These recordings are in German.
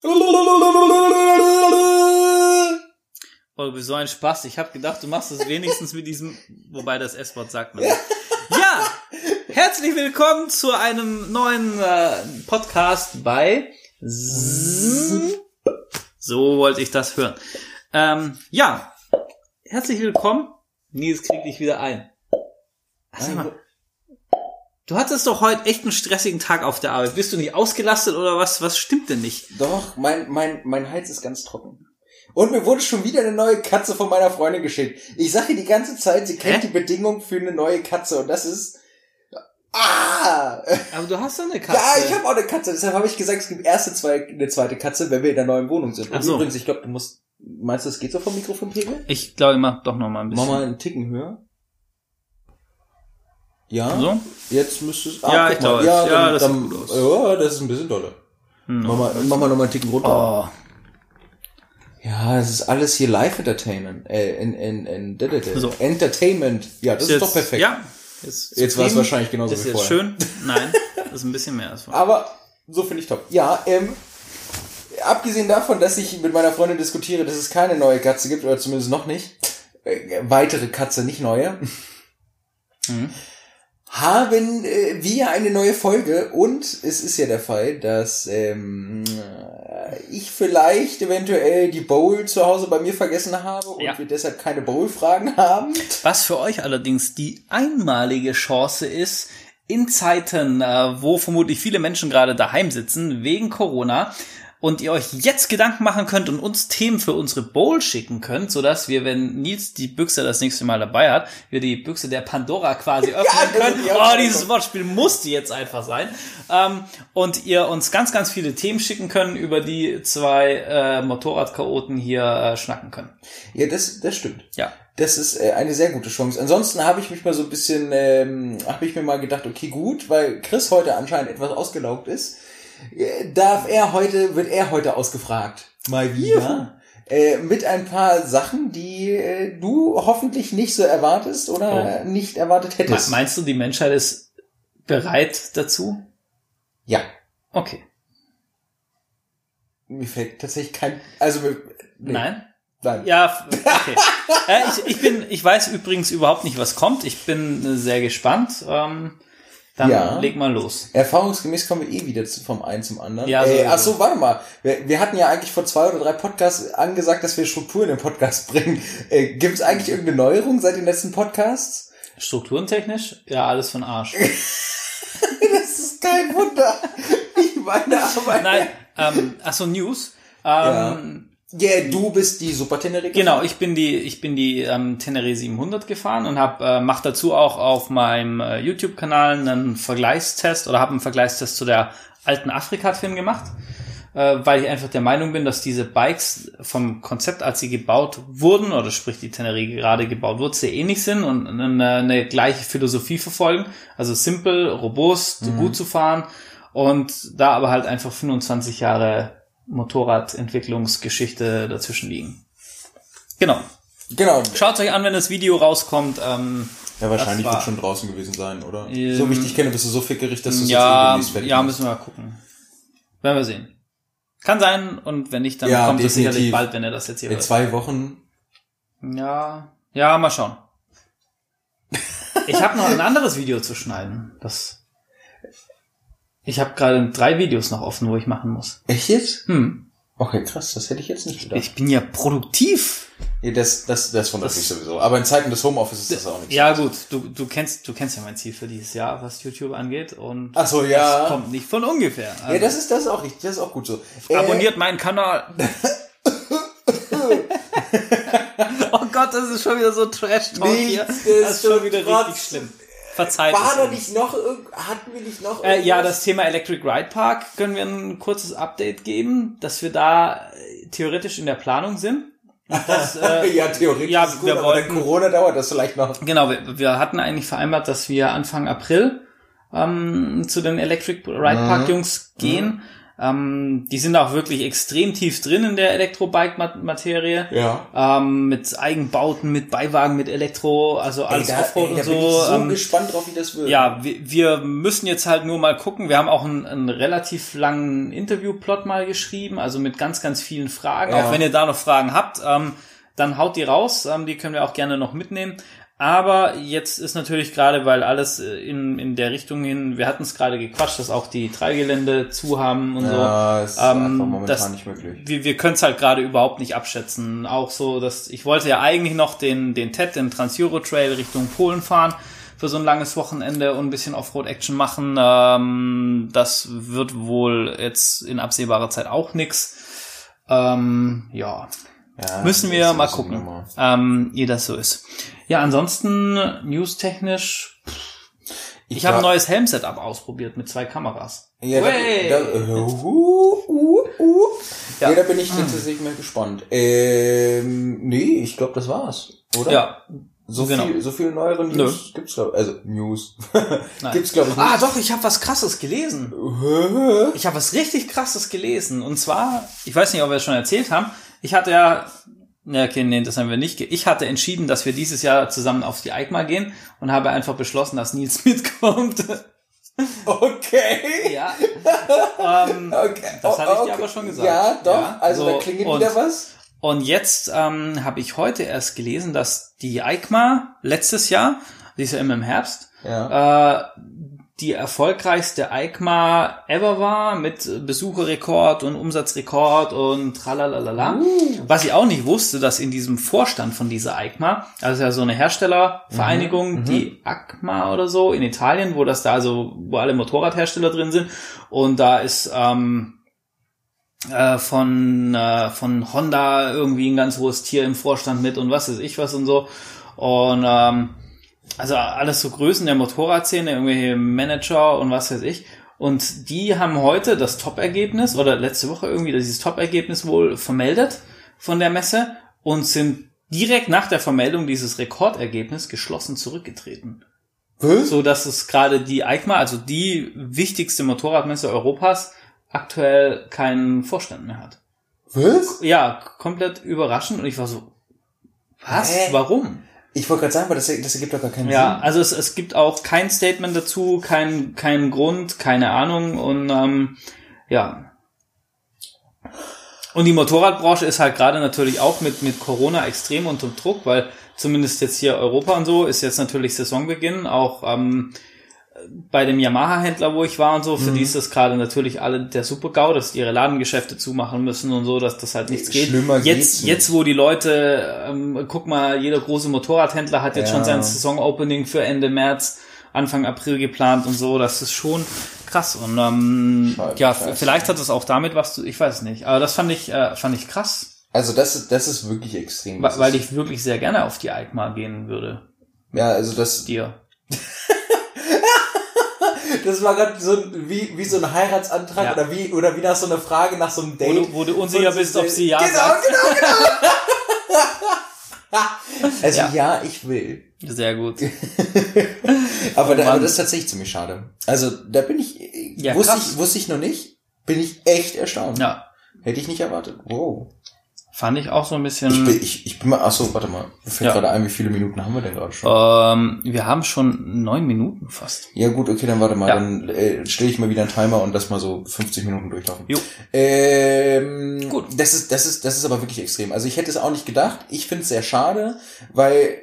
Oh, wie so ein Spaß. Ich habe gedacht, du machst es wenigstens mit diesem, wobei das S-Wort sagt man. nicht. Ja, herzlich willkommen zu einem neuen äh, Podcast bei Z- So wollte ich das hören. Ähm, ja, herzlich willkommen. Nils krieg dich wieder ein. Sag mal, du hattest doch heute echt einen stressigen Tag auf der Arbeit. Bist du nicht ausgelastet oder was? Was stimmt denn nicht? Doch, mein, mein, mein Hals ist ganz trocken. Und mir wurde schon wieder eine neue Katze von meiner Freundin geschickt. Ich sage ihr die ganze Zeit, sie kennt Hä? die Bedingung für eine neue Katze und das ist... Ah! Aber du hast doch eine Katze. Ja, ich habe auch eine Katze, deshalb habe ich gesagt, es gibt erste zwei, eine zweite Katze, wenn wir in der neuen Wohnung sind. Ach Und so. übrigens, ich glaube, du musst... Meinst du, es geht so vom Mikrofonpegel? Ich glaube, ich mach doch noch mal ein bisschen. Mach mal einen Ticken höher. Ja, So? jetzt müsste es... Ja, guck ich glaube, ja, ja, dann, das dann, sieht gut aus. Ja, das ist ein bisschen doller. Hm. Mach mal, mach mal noch mal einen Ticken runter. Oh, Ja, es ist alles hier Live-Entertainment. Äh, in, in, in, in, So. Entertainment. Ja, das ist jetzt, doch perfekt. Ja. Jetzt, Jetzt war es wahrscheinlich genauso Ist wie jetzt vorher. schön? Nein, das ist ein bisschen mehr als vorher. Aber so finde ich top. Ja, ähm, abgesehen davon, dass ich mit meiner Freundin diskutiere, dass es keine neue Katze gibt, oder zumindest noch nicht, äh, weitere Katze, nicht neue, Mhm. Haben äh, wir eine neue Folge und es ist ja der Fall, dass ähm, äh, ich vielleicht eventuell die Bowl zu Hause bei mir vergessen habe und Ja. wir deshalb keine Bowl-Fragen haben. Was für euch allerdings die einmalige Chance ist, in Zeiten, äh, wo vermutlich viele Menschen gerade daheim sitzen, wegen Corona, und ihr euch jetzt Gedanken machen könnt und uns Themen für unsere Bowl schicken könnt, sodass wir, wenn Nils die Büchse das nächste Mal dabei hat, wir die Büchse der Pandora quasi öffnen das können. die Oh, dieses Wortspiel musste jetzt einfach sein. Ähm, und ihr uns ganz, ganz viele Themen schicken können, über die zwei äh, Motorradchaoten hier äh, schnacken können. Ja, das, das stimmt. Ja. Das ist äh, eine sehr gute Chance. Ansonsten habe ich mich mal so ein bisschen, ähm, habe ich mir mal gedacht, okay, gut, weil Chris heute anscheinend etwas ausgelaugt ist, darf er heute, wird er heute ausgefragt. Mal wieder. Äh, mit ein paar Sachen, die äh, du hoffentlich nicht so erwartest oder nicht erwartet hättest. Meinst du, die Menschheit ist bereit dazu? ja. Okay. Mir fällt tatsächlich kein, also, nee, Nein? Nein. Ja, okay. äh, ich, ich bin, ich weiß übrigens überhaupt nicht, was kommt. Ich bin äh, sehr gespannt. Ähm, dann Ja. leg mal los. Erfahrungsgemäß kommen wir eh wieder vom einen zum anderen. Ja, äh, sowieso. ach so, warte mal. Wir, wir hatten ja eigentlich vor zwei oder drei Podcasts angesagt, dass wir Struktur in den Podcast bringen. Äh, Gibt es eigentlich irgendeine Neuerung seit den letzten Podcasts? Strukturentechnisch? Ja, alles von Arsch. Das ist kein Wunder. Ich meine aber... Nein, ähm, achso, News. Ähm, Ja, du bist die Super Teneriffa. Genau, ich bin die, ich bin die ähm, Tenere 700 gefahren und hab, äh, mach dazu auch auf meinem äh, YouTube-Kanal einen Vergleichstest oder habe einen Vergleichstest zu der alten Afrika-Twin gemacht, äh, weil ich einfach der Meinung bin, dass diese Bikes vom Konzept, als sie gebaut wurden, oder sprich die Tenere gerade gebaut wurde, sehr ähnlich sind und eine, eine gleiche Philosophie verfolgen. Also simpel, robust, gut zu fahren und da aber halt einfach 25 Jahre Motorradentwicklungsgeschichte dazwischen liegen. Genau. Genau. Schaut euch an, wenn das Video rauskommt. Ähm, Ja, wahrscheinlich war- wird schon draußen gewesen sein, oder? Ähm, so wie ich dich kenne, bist du so fickerig, dass du es ja, jetzt eh fertig ja, machst. müssen wir mal gucken. Werden wir sehen. Kann sein und wenn nicht, dann Ja, kommt es sicherlich bald, wenn ihr das jetzt hier In hört. zwei Wochen. Ja, ja, mal schauen. Ich habe noch ein anderes Video zu schneiden. Das. Ich habe gerade drei Videos noch offen, wo ich machen muss. Echt jetzt? Hm. Okay, krass, das hätte ich jetzt nicht gedacht. Ich bin ja produktiv. Ja, das, das, das wundert Das- mich sowieso. Aber in Zeiten des Homeoffice ist das auch nicht Ja gut, du, du kennst du kennst ja mein Ziel für dieses Jahr, was YouTube angeht und Ach so, ja. das kommt nicht von ungefähr. Also, Ja, das ist, das ist auch richtig, das ist auch gut so. Äh, abonniert meinen Kanal. oh Gott, das ist schon wieder so Trash Talk hier. Nichts Das ist schon ist wieder trotz- richtig schlimm. Verzeiht war da nicht noch, hatten wir nicht noch Äh, ja, das Thema Electric Ride Park können wir ein kurzes Update geben, dass wir da äh, theoretisch in der Planung sind. Das, äh, ja, theoretisch ja, gut, wir aber wollten- Corona dauert das vielleicht noch. Genau, wir, wir hatten eigentlich vereinbart, dass wir Anfang April ähm, zu den Electric Ride Park Jungs gehen. Ähm, die sind auch wirklich extrem tief drin in der Elektrobike-Materie. Ja. Ähm, mit Eigenbauten, mit Beiwagen, mit Elektro, also alles ey, da, Offroad ey, da und bin so. ich so ähm, gespannt drauf, wie das wird. ja, wir, wir müssen jetzt halt nur mal gucken. Wir haben auch einen, einen relativ langen Interviewplot mal geschrieben, also mit ganz, ganz vielen Fragen. Ja. Auch wenn ihr da noch Fragen habt, ähm, dann haut die raus. Ähm, die können wir auch gerne noch mitnehmen. Aber jetzt ist natürlich gerade, weil alles äh, in, in der Richtung hin, wir hatten es gerade gequatscht, dass auch die Treibgelände zu haben und Ja, ist so. Ähm, einfach momentan das- nicht möglich. wir, wir können es halt gerade überhaupt nicht abschätzen. Auch so, dass ich wollte ja eigentlich noch den, den TED, den Trans-Euro Trail Richtung Polen fahren für so ein langes Wochenende und ein bisschen Offroad-Action machen. Ähm, das wird wohl jetzt in absehbarer Zeit auch nix. Ähm, ja, Ja, müssen wir mal ist gucken, ähm, wie das so ist. Ja, ansonsten newstechnisch. Ich, habe war- ein neues Helm-Setup ausprobiert mit zwei Kameras. Ja, da, da, uh, uh, uh. Ja. Ja. da bin ich tatsächlich mal gespannt. Ähm, nee, ich glaube, das war's, oder? Ja, So genau. viel, so viel neuere Nö. News gibt's glaub, also News gibt's glaube ich nicht. Ah, doch, ich habe was Krasses gelesen. Ich habe was richtig krasses gelesen. Und zwar, ich weiß nicht, ob wir es schon erzählt haben, ich hatte ja, okay, nee, das haben wir nicht. Ich hatte entschieden, dass wir dieses Jahr zusammen auf die EICMA gehen und habe einfach beschlossen, dass Nils mitkommt. Okay. ja. ähm, Okay. Das hatte ich dir okay. aber schon gesagt. Ja, doch. Ja, also so, da klingelt und- wieder was. und jetzt ähm, habe ich heute erst gelesen, dass die EICMA letztes Jahr, die ist ja immer im Herbst, Ja. äh, die erfolgreichste EICMA ever war mit Besucherrekord und Umsatzrekord und tralalala. Was ich auch nicht wusste, dass in diesem Vorstand von dieser EICMA, also ja so eine Herstellervereinigung, die ACMA oder so in Italien, wo das da also, wo alle Motorradhersteller drin sind und da ist ähm, äh, von, äh, von Honda irgendwie ein ganz hohes Tier im Vorstand mit und was weiß ich was und so. Und ähm, also alles so Größen der Motorradszene, irgendwelche Manager und was weiß ich. Und die haben heute das Top-Ergebnis oder letzte Woche irgendwie dieses Top-Ergebnis wohl vermeldet von der Messe und sind direkt nach der Vermeldung dieses Rekordergebnis geschlossen zurückgetreten. Was? So dass es gerade die EICMA, also die wichtigste Motorradmesse Europas, aktuell keinen Vorstand mehr hat. Was? Ja, komplett überraschend und ich war so, was? Hä? Warum? Ich wollte gerade sagen, aber das, das ergibt doch gar keinen Ja, Sinn. also es, es gibt auch kein Statement dazu, kein, kein Grund, keine Ahnung und ähm, ja. Und die Motorradbranche ist halt gerade natürlich auch mit, mit Corona extrem unter Druck, weil zumindest jetzt hier Europa und so ist jetzt natürlich Saisonbeginn, auch ähm, bei dem Yamaha-Händler, wo ich war und so, für die ist das gerade natürlich alle der Super-GAU, dass die ihre Ladengeschäfte zumachen müssen und so, dass das halt nichts geht. Schlimmer Jetzt, jetzt, wo die Leute, ähm, guck mal, jeder große Motorradhändler hat jetzt Ja. schon sein Saison-Opening für Ende März, Anfang April geplant und so, das ist schon krass. Und ähm, Scheiße, ja, scheiße. vielleicht hat es auch damit was zu, ich weiß nicht, aber das fand ich, äh, fand ich krass, Also das, ist- das ist wirklich extrem. weil ist, ich wirklich sehr gerne auf die EICMA gehen würde. ja, also das, Dir. das war gerade so wie, wie so ein Heiratsantrag Ja. oder wie oder wie nach so einer Frage nach so einem Wo Date. du, wo du unsicher bist, ob sie ja genau, sagt. genau, genau. also Ja. ja. ich will. Sehr gut. Aber, da, Mann. aber das ist tatsächlich ziemlich schade. Also da bin ich, Ja, wusste krass. ich, wusste ich noch nicht, bin ich echt erstaunt. Ja, Hätte ich nicht erwartet. Wow. Fand ich auch so ein bisschen. Ich bin, ich, ich bin mal, ach so, warte mal. Mir fällt Ja. gerade ein, wie viele Minuten haben wir denn gerade schon? Ähm, wir haben schon neun Minuten fast. Ja gut, okay, dann warte mal, Ja. dann äh, stelle ich mal wieder einen Timer und lass mal so 50 Minuten durchlaufen. Jo. Ähm, Gut. Das ist, das ist, das ist aber wirklich extrem. Also ich hätte es auch nicht gedacht. Ich finde es sehr schade, weil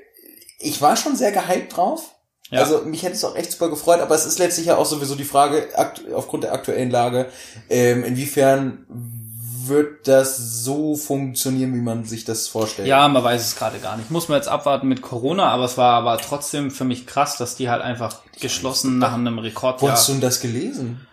ich war schon sehr gehypt drauf. Ja. Also mich hätte es auch echt super gefreut, aber es ist letztlich ja auch sowieso die Frage, aufgrund der aktuellen Lage, ähm, inwiefern wird das so funktionieren, wie man sich das vorstellt? Ja, man weiß es gerade gar nicht. Muss man jetzt abwarten mit Corona, aber es war aber trotzdem für mich krass, dass die halt einfach geschlossen nach einem Wo Rekordjahr. hast du denn das gelesen?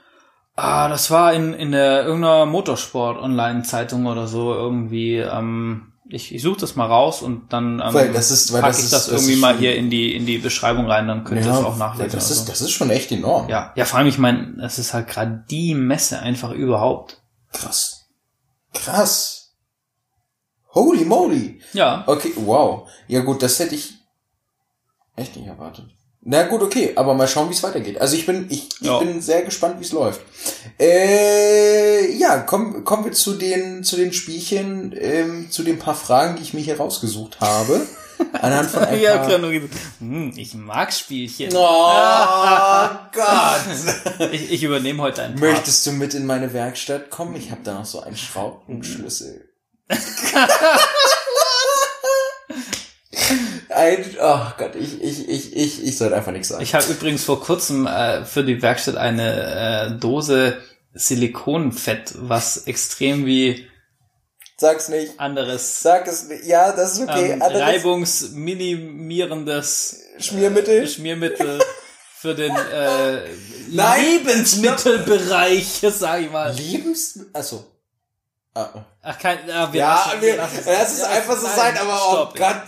Ah, das war in, in der irgendeiner Motorsport-Online-Zeitung oder so irgendwie. Ähm, ich ich suche das mal raus und dann ähm, Weil das ist- weil pack das ich ist- das das irgendwie ist mal hier in die in die Beschreibung rein, dann könnt ihr es auch nachlesen. Das ist, so. das ist schon echt enorm. ja, ja, vor allem, ich meine, es ist halt gerade die Messe einfach überhaupt. Krass. Krass. Holy moly. Ja, Okay, wow. Ja gut, das hätte ich echt nicht erwartet. Na gut, okay, aber mal schauen, wie es weitergeht. Also ich bin, ich, ich Ja. bin sehr gespannt, wie es läuft. Äh, ja, kommen, kommen wir zu den, zu den Spielchen, ähm, zu den paar Fragen, die ich mir hier rausgesucht habe. Anhand von ein Ja, paar... gesagt, hm, ich mag Spielchen. Oh Gott! Ich, ich übernehme heute einen Part. Möchtest du mit in meine Werkstatt kommen? Ich habe da noch so einen Schraubenschlüssel. Ein, oh Gott, ich, ich, ich, ich, ich sollte einfach nichts sagen. Ich habe übrigens vor kurzem äh, für die Werkstatt eine äh, Dose Silikonfett, was extrem wie Sag's nicht. anderes Sag es nicht. Ja, das ist okay. ähm, Anderes reibungsminimierendes Schmiermittel. äh, Schmiermittel für den äh, Nein. Lebensmittelbereich, sag ich mal. Lebens... Achso. Ah. Ach, kein, ah, wir Ja, lassen- wir, lassen lass es Ja, einfach so nein, sein, aber oh stopp. Gott.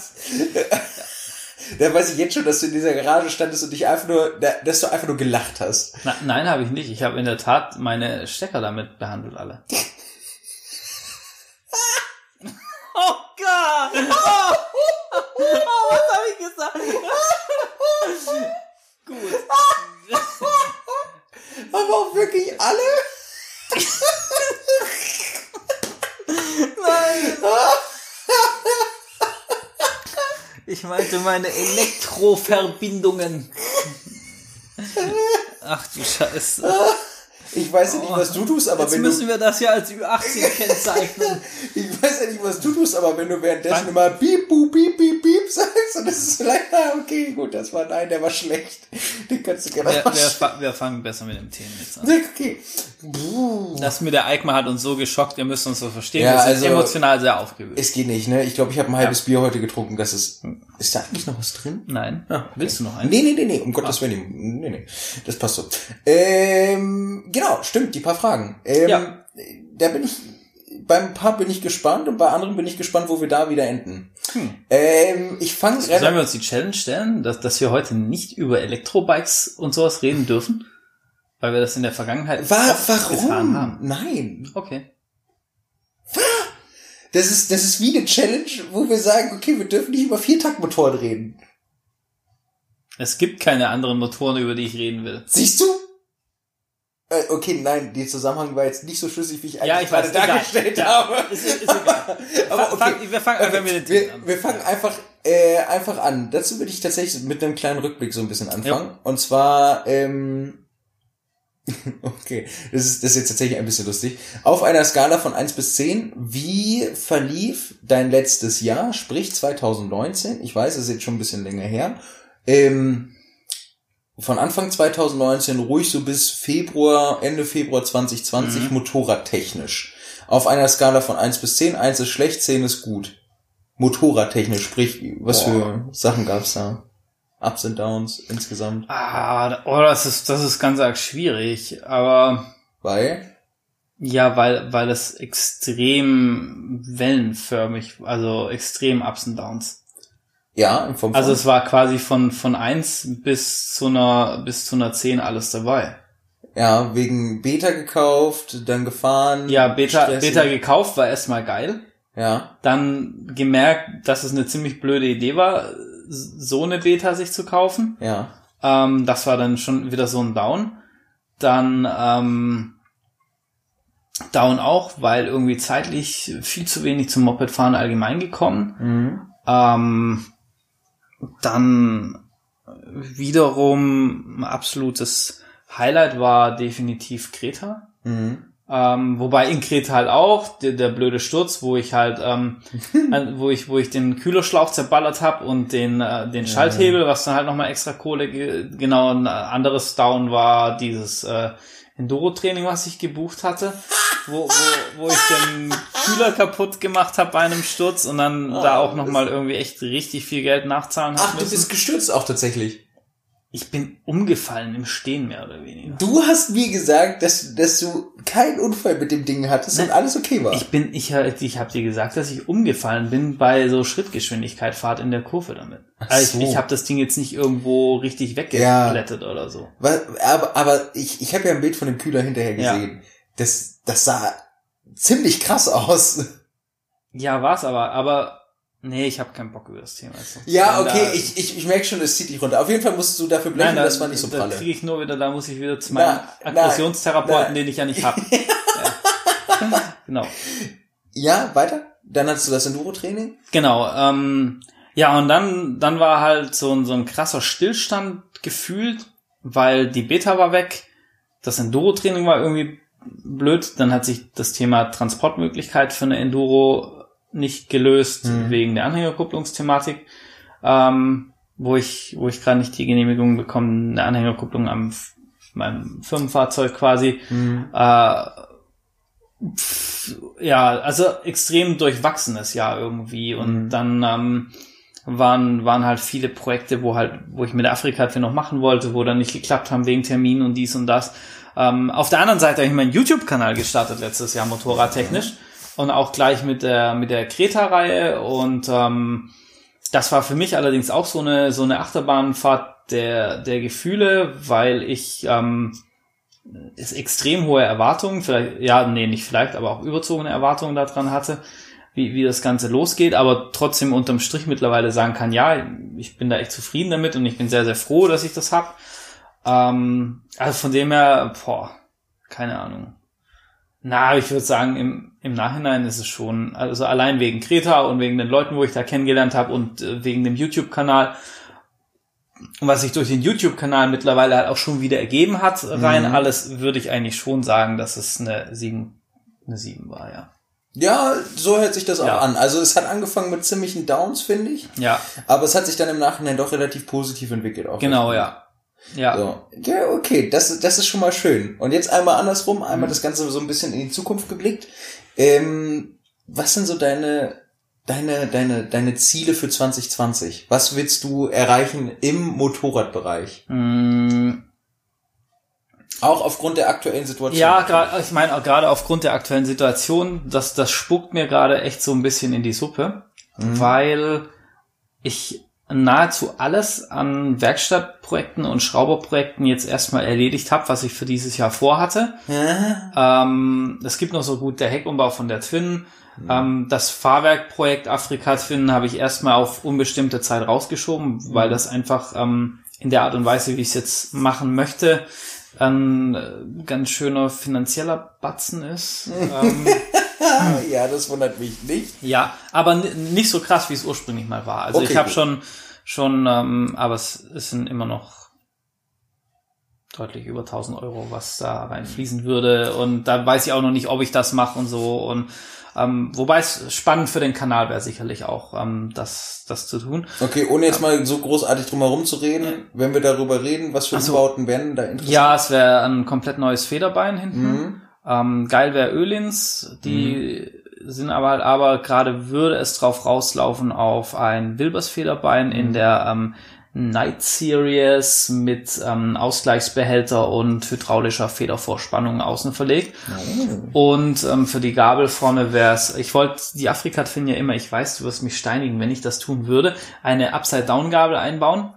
Da weiß ich jetzt schon, dass du in dieser Garage standest und dich einfach nur, da- dass du einfach nur gelacht hast. Na, nein, habe ich nicht. Ich habe in der Tat meine Stecker damit behandelt, alle. oh Gott! Oh, oh was habe ich gesagt? Gut. Aber auch wirklich alle? Nein! Meinte meine Elektroverbindungen. Ach du Scheiße. Ich weiß ja nicht, was du tust, aber Jetzt wenn du, müssen wir das ja als Ü18 kennzeichnen. ich weiß ja nicht, was du tust, aber wenn du währenddessen immer piep, bup, piep, piep, piep sagst, und das ist vielleicht, ah, okay, gut, das war, nein, der war schlecht. Den kannst du gerne Wir, wir, wir fangen besser mit dem Themen jetzt an. Okay. Das mit der Eikma hat uns so geschockt, ihr müsst uns so verstehen. Ja, wir sind also- emotional sehr aufgewühlt. Es geht nicht, ne? Ich glaube, ich habe ein halbes Bier heute getrunken. Das ist. Ist da eigentlich noch was drin? Nein. Ah. Willst du noch einen? Nee, nee, nee, nee, um Gottes Willen. Nee, nee. Das passt so. Ähm, genau, stimmt, die paar Fragen. Ähm, Ja. Da bin ich. Beim paar bin ich gespannt und bei anderen bin ich gespannt, wo wir da wieder enden. Hm. Ähm, ich fange Sollen wir uns die Challenge stellen, dass, dass wir heute nicht über Elektrobikes und sowas reden dürfen? Weil wir das in der Vergangenheit Wa oft getan warum? haben. Nein. Okay. Das ist, das ist wie eine Challenge, wo wir sagen, okay, wir dürfen nicht über Viertaktmotoren reden. Es gibt keine anderen Motoren, über die ich reden will. Siehst du? Äh, okay, nein, der Zusammenhang war jetzt nicht so schlüssig, wie ich eigentlich Ja, ich weiß, gerade egal. dargestellt Ja, habe. Ist, ist egal. Aber Fang- okay. wir fangen einfach mit den wir, Themen an. wir fangen einfach, äh, einfach an. Dazu würde ich tatsächlich mit einem kleinen Rückblick so ein bisschen anfangen. Und zwar, ähm, okay, das ist, das ist jetzt tatsächlich ein bisschen lustig. Auf einer Skala von 1 bis 10, wie verlief dein letztes Jahr, sprich 2019? Ich weiß, es ist jetzt schon ein bisschen länger her. Ähm, von Anfang 2019 ruhig so bis Februar, Ende Februar 2020 Mhm. motorradtechnisch. Auf einer Skala von 1 bis 10, 1 ist schlecht, 10 ist gut. Motorradtechnisch, sprich, was Boah. für Sachen gab's da? Ups und Downs insgesamt. Ah, oh, das ist, das ist ganz arg schwierig, aber Weil, ja, weil, weil es extrem wellenförmig, also extrem Ups und Downs. ja, in Form von, Also es war quasi von, von eins bis zu einer, bis zu einer 10 alles dabei. ja, wegen Beta gekauft, dann gefahren. Ja, Beta, stressig. Beta gekauft war erstmal geil. Ja, Dann gemerkt, dass es eine ziemlich blöde Idee war, so eine Beta sich zu kaufen. ja, Ähm, das war dann schon wieder so ein Down. Dann ähm, Down auch, weil irgendwie zeitlich viel zu wenig zum Mopedfahren allgemein gekommen. mhm. Ähm, dann wiederum ein absolutes Highlight war definitiv Kreta. Mhm. Ähm, wobei in Kreta halt auch der, der blöde Sturz, wo ich halt, ähm, wo ich, wo ich den Kühlerschlauch zerballert habe und den, äh, den Schalthebel, was dann halt nochmal extra Kohle, ge genau, ein anderes Down war dieses äh, Enduro-Training, was ich gebucht hatte, wo, wo, wo ich den Kühler kaputt gemacht habe bei einem Sturz und dann da auch nochmal irgendwie echt richtig viel Geld nachzahlen Ach, habe du müssen. bist gestürzt auch tatsächlich. Ich bin umgefallen im Stehen mehr oder weniger. Du hast mir gesagt, dass, dass du keinen Unfall mit dem Ding hattest und alles okay war. Ich bin, ich, ich habe dir gesagt, dass ich umgefallen bin bei so Schrittgeschwindigkeit Fahrt in der Kurve damit. Also so. ich ich habe das Ding jetzt nicht irgendwo richtig weggeplättet oder so. Aber, aber ich, ich habe ja ein Bild von dem Kühler hinterher Ja. gesehen. Das, das sah ziemlich krass aus. Ja, war's aber. Aber Nee, ich habe keinen Bock über das Thema. Also, Ja, okay, da- ich, ich, ich merke schon, es zieht dich runter. Auf jeden Fall musst du dafür blechen, Nein, da, das war nicht so da pralle. kriege ich nur wieder, da muss ich wieder zu meinem Aggressionstherapeuten, den ich ja nicht habe. ja. Genau. Ja, weiter? Dann hattest du das Enduro-Training? Genau. Ähm, ja, und dann, dann war halt so, ein- so ein krasser Stillstand gefühlt, weil die Beta war weg, das Enduro-Training war irgendwie blöd, dann hat sich das Thema Transportmöglichkeit für eine Enduro nicht gelöst Mhm. wegen der Anhängerkupplungsthematik, ähm, wo ich, wo ich gerade nicht die Genehmigung bekomme, eine Anhängerkupplung am meinem Firmenfahrzeug quasi. Äh, pf, ja, also extrem durchwachsenes Jahr irgendwie. Und Mhm. dann ähm, waren, waren halt viele Projekte, wo halt, wo ich mit der Afrika noch machen wollte, wo dann nicht geklappt haben wegen Terminen und dies und das. Ähm, auf der anderen Seite habe ich meinen YouTube-Kanal gestartet letztes Jahr, motorradtechnisch. Und auch gleich mit der, mit der Kreta-Reihe. Und ähm, das war für mich allerdings auch so eine, so eine Achterbahnfahrt der, der Gefühle, weil ich ähm, ist extrem hohe Erwartungen, vielleicht, ja, nee, nicht vielleicht, aber auch überzogene Erwartungen daran hatte, wie, wie das Ganze losgeht, aber trotzdem unterm Strich mittlerweile sagen kann, ja, ich bin da echt zufrieden damit und ich bin sehr, sehr froh, dass ich das hab. Ähm, also von dem her, boah, keine Ahnung. Na, ich würde sagen, im, im Nachhinein ist es schon, also allein wegen Kreta und wegen den Leuten, wo ich da kennengelernt habe und äh, wegen dem YouTube-Kanal, was sich durch den YouTube-Kanal mittlerweile halt auch schon wieder ergeben hat, rein Mhm. alles, würde ich eigentlich schon sagen, dass es eine 7, eine 7 war, ja. Ja, so hört sich das auch Ja. an. Also es hat angefangen mit ziemlichen Downs, finde ich. Ja, Aber es hat sich dann im Nachhinein doch relativ positiv entwickelt. Auch genau, ja. Ja. So. Ja, okay, das, das ist schon mal schön. Und jetzt einmal andersrum, Mhm. einmal das Ganze so ein bisschen in die Zukunft geblickt. Ähm, was sind so deine, deine, deine, deine Ziele für 2020? Was willst du erreichen im Motorradbereich? Mm, Auch aufgrund der aktuellen Situation. Ja, gerade, ich meine, gerade aufgrund der aktuellen Situation, das, das spuckt mir gerade echt so ein bisschen in die Suppe, Mhm. weil ich nahezu alles an Werkstattprojekten und Schrauberprojekten jetzt erstmal erledigt habe, was ich für dieses Jahr vorhatte. Ja. Ähm, es gibt noch so gut der Heckumbau von der Twin. Ähm, das Fahrwerkprojekt Afrika Twin habe ich erstmal auf unbestimmte Zeit rausgeschoben, weil das einfach ähm, in der Art und Weise, wie ich es jetzt machen möchte, ein äh, ganz schöner finanzieller Batzen ist. ähm, ja, das wundert mich nicht. ja, aber nicht so krass, wie es ursprünglich mal war. Also Okay, ich habe schon, schon, ähm, aber es, es sind immer noch deutlich über 1000 Euro, was da reinfließen würde. Und da weiß ich auch noch nicht, ob ich das mache und so. Und ähm, wobei es spannend für den Kanal wäre sicherlich auch, ähm, das, das zu tun. Okay, ohne jetzt mal so großartig drum herum zu reden, wenn wir darüber reden, was für Ach so. Umbauten werden da interessant? Ja, es wäre ein komplett neues Federbein hinten. Mhm. Ähm, geil wäre Ölins, die sind aber halt, aber gerade würde es drauf rauslaufen auf ein Wilbers Federbein in der ähm, Night Series mit ähm, Ausgleichsbehälter und hydraulischer Federvorspannung außen verlegt. Und ähm, für die Gabel vorne wäre es, ich wollte die Afrika Twin ja immer, ich weiß, du wirst mich steinigen, wenn ich das tun würde, eine Upside-Down-Gabel einbauen.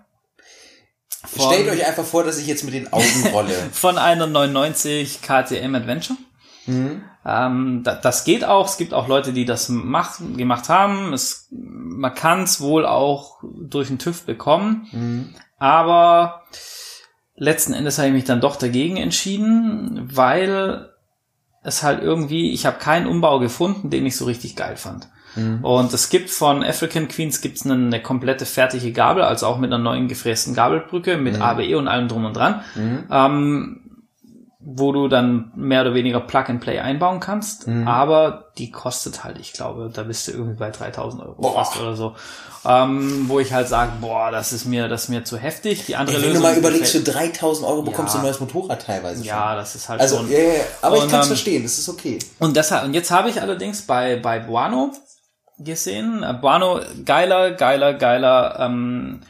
Von- Stellt euch einfach vor, dass ich jetzt mit den Augen rolle. von einer 990 KTM Adventure. mhm. Ähm, da, das geht auch. Es gibt auch Leute, die das machen, gemacht haben. Es, man kann es wohl auch durch den TÜV bekommen. Mhm. Aber letzten Endes habe ich mich dann doch dagegen entschieden, weil es halt irgendwie, ich habe keinen Umbau gefunden, den ich so richtig geil fand. Mhm. Und es gibt von African Queens gibt's eine, eine komplette fertige Gabel, also auch mit einer neuen gefrästen Gabelbrücke, mit Mhm. ABE und allem drum und dran, Mhm. ähm, wo du dann mehr oder weniger Plug and Play einbauen kannst, Mhm. aber die kostet halt, ich glaube, da bist du irgendwie bei 3000 Euro Boah. fast oder so, ähm, wo ich halt sage, boah, das ist mir, das ist mir zu heftig. Die andere Ey, wenn du Lösung mal überlegst, für gefällt- 3000 Euro bekommst Ja. du ein neues Motorrad teilweise ja, schon. das ist halt Also, schon. ja, ja, ja. aber ich Und, kann es ähm, verstehen, das ist okay. Und deshalb, und jetzt habe ich allerdings bei, bei Buano gesehen, Buano, geiler, geiler, geiler ähm,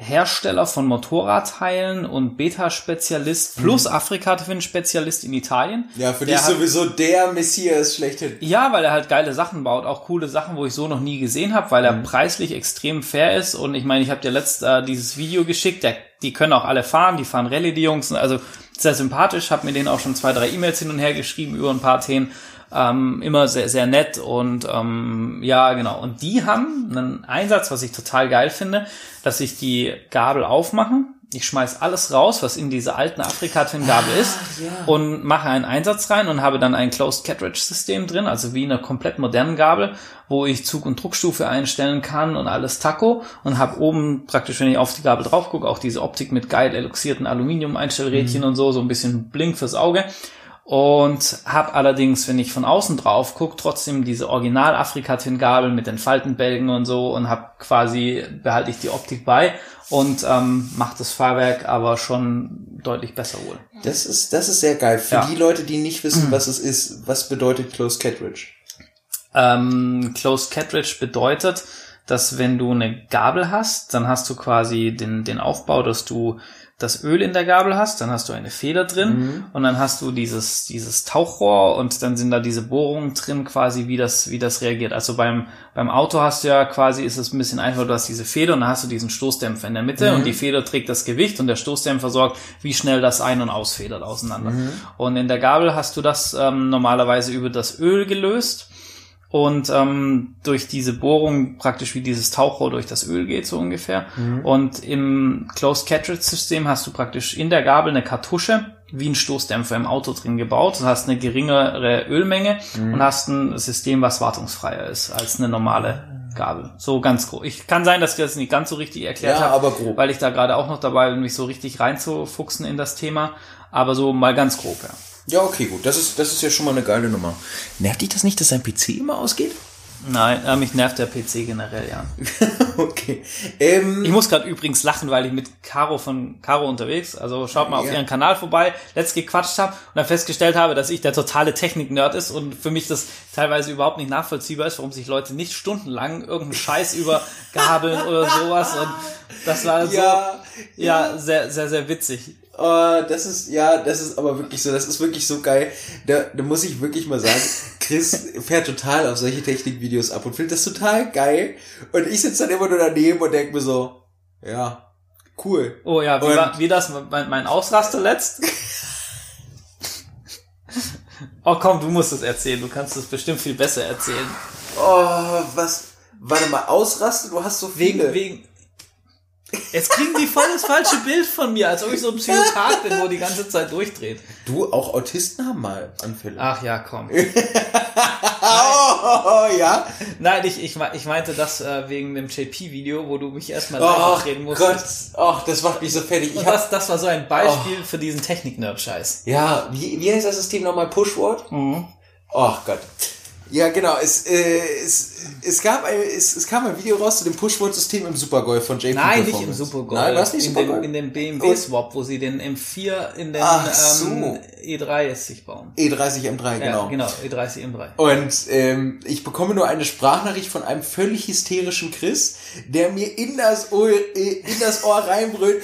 Hersteller von Motorradteilen und Beta-Spezialist plus Afrika-Twin-Spezialist in Italien. Ja, für Der dich hat- sowieso der Messias schlechthin. Ja, weil er halt geile Sachen baut, auch coole Sachen, wo ich so noch nie gesehen habe, weil er preislich extrem fair ist. Und ich meine, ich habe dir letzt äh, dieses Video geschickt, der, die können auch alle fahren, die fahren Rallye, die Jungs, also sehr sympathisch, habe mir denen auch schon zwei, drei E-Mails hin und her geschrieben über ein paar Themen. Ähm, immer sehr, sehr nett und ähm, ja, genau. Und die haben einen Einsatz, was ich total geil finde, dass ich die Gabel aufmachen ich schmeiß alles raus, was in dieser alten Afrika-Twin-Gabel ah, ist ja. und mache einen Einsatz rein und habe dann ein Closed Cartridge-System drin, also wie in einer komplett modernen Gabel, wo ich Zug- und Druckstufe einstellen kann und alles Taco und habe oben praktisch, wenn ich auf die Gabel drauf gucke, auch diese Optik mit geil eloxierten Aluminium-Einstellrädchen mhm. und so, so ein bisschen Blink fürs Auge und habe allerdings, wenn ich von außen drauf gucke, trotzdem diese Original Afrikatin Gabel mit den Faltenbälgen und so und habe quasi behalte ich die Optik bei und ähm, macht das Fahrwerk aber schon deutlich besser wohl. Das ist das ist sehr geil für ja. die Leute, die nicht wissen, was es ist. Was bedeutet Closed Cartridge? Ähm, Closed Cartridge bedeutet, dass wenn du eine Gabel hast, dann hast du quasi den den Aufbau, dass du das Öl in der Gabel hast, dann hast du eine Feder drin mhm. und dann hast du dieses, dieses Tauchrohr und dann sind da diese Bohrungen drin quasi, wie das, wie das reagiert. Also beim, beim Auto hast du ja quasi, ist es ein bisschen einfacher, du hast diese Feder und dann hast du diesen Stoßdämpfer in der Mitte mhm. und die Feder trägt das Gewicht und der Stoßdämpfer sorgt, wie schnell das ein- und ausfedert auseinander. Mhm. Und in der Gabel hast du das ähm, normalerweise über das Öl gelöst und ähm, durch diese Bohrung praktisch wie dieses Tauchrohr durch das Öl geht, so ungefähr. Mhm. Und im Closed Cartridge System hast du praktisch in der Gabel eine Kartusche, wie ein Stoßdämpfer im Auto drin gebaut. Du hast eine geringere Ölmenge mhm. und hast ein System, was wartungsfreier ist als eine normale Gabel. So ganz grob. Ich kann sein, dass ich das nicht ganz so richtig erklärt ja, habe, weil ich da gerade auch noch dabei bin, mich so richtig reinzufuchsen in das Thema. Aber so mal ganz grob, ja. Ja, okay, gut. Das ist, das ist ja schon mal eine geile Nummer. Nervt dich das nicht, dass dein PC immer ausgeht? Nein, äh, mich nervt der PC generell, ja. okay. Ähm, ich muss gerade übrigens lachen, weil ich mit Caro von Caro unterwegs, also schaut mal ja. auf ihren Kanal vorbei, letzt gequatscht habe und dann festgestellt habe, dass ich der totale Technik-Nerd ist und für mich das teilweise überhaupt nicht nachvollziehbar ist, warum sich Leute nicht stundenlang irgendeinen Scheiß über Gabeln oder sowas und das war so, ja, ja, sehr, sehr, sehr witzig. Oh, das ist, ja, das ist aber wirklich so, das ist wirklich so geil. Da, da muss ich wirklich mal sagen, Chris fährt total auf solche Technikvideos ab und findet das total geil. Und ich sitze dann immer nur daneben und denke mir so, ja, cool. Oh ja, wie, war, wie das mein, mein Ausraster letzt? oh komm, du musst es erzählen, du kannst es bestimmt viel besser erzählen. Oh, was, warte mal, Ausraster, du hast so viele. Wegen, wegen, Jetzt kriegen die voll das falsche Bild von mir, als ob ich so ein Psychopath bin, wo die ganze Zeit durchdreht. Du, auch Autisten haben mal Anfälle. Ach ja, komm. oh, ja? Nein, ich, ich, ich meinte das äh, wegen dem JP-Video, wo du mich erstmal oh, reden musstest. Gott, ach, das macht mich so fertig. Ich das, das war so ein Beispiel oh. für diesen Technik-Nerd-Scheiß. Ja, wie, wie heißt das System nochmal? Pushword? Mhm. Ach Gott. Ja, genau. Es, äh, es, es, gab ein, es, es kam ein Video raus zu dem Pushboard-System im Supergolf von JP Nein, nicht im Supergolf. Nein, was nicht in Supergolf? Dem, in dem BMW-Swap, wo sie den M4 in den so. ähm, E30 bauen. E30 M3, genau. Ja, genau, E30 M3. Und ähm, ich bekomme nur eine Sprachnachricht von einem völlig hysterischen Chris, der mir in das Ohr, äh, in das Ohr reinbrüllt.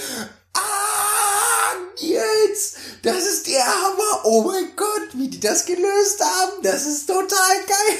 Das ist der Hammer! Oh mein Gott, wie die das gelöst haben! Das ist total geil!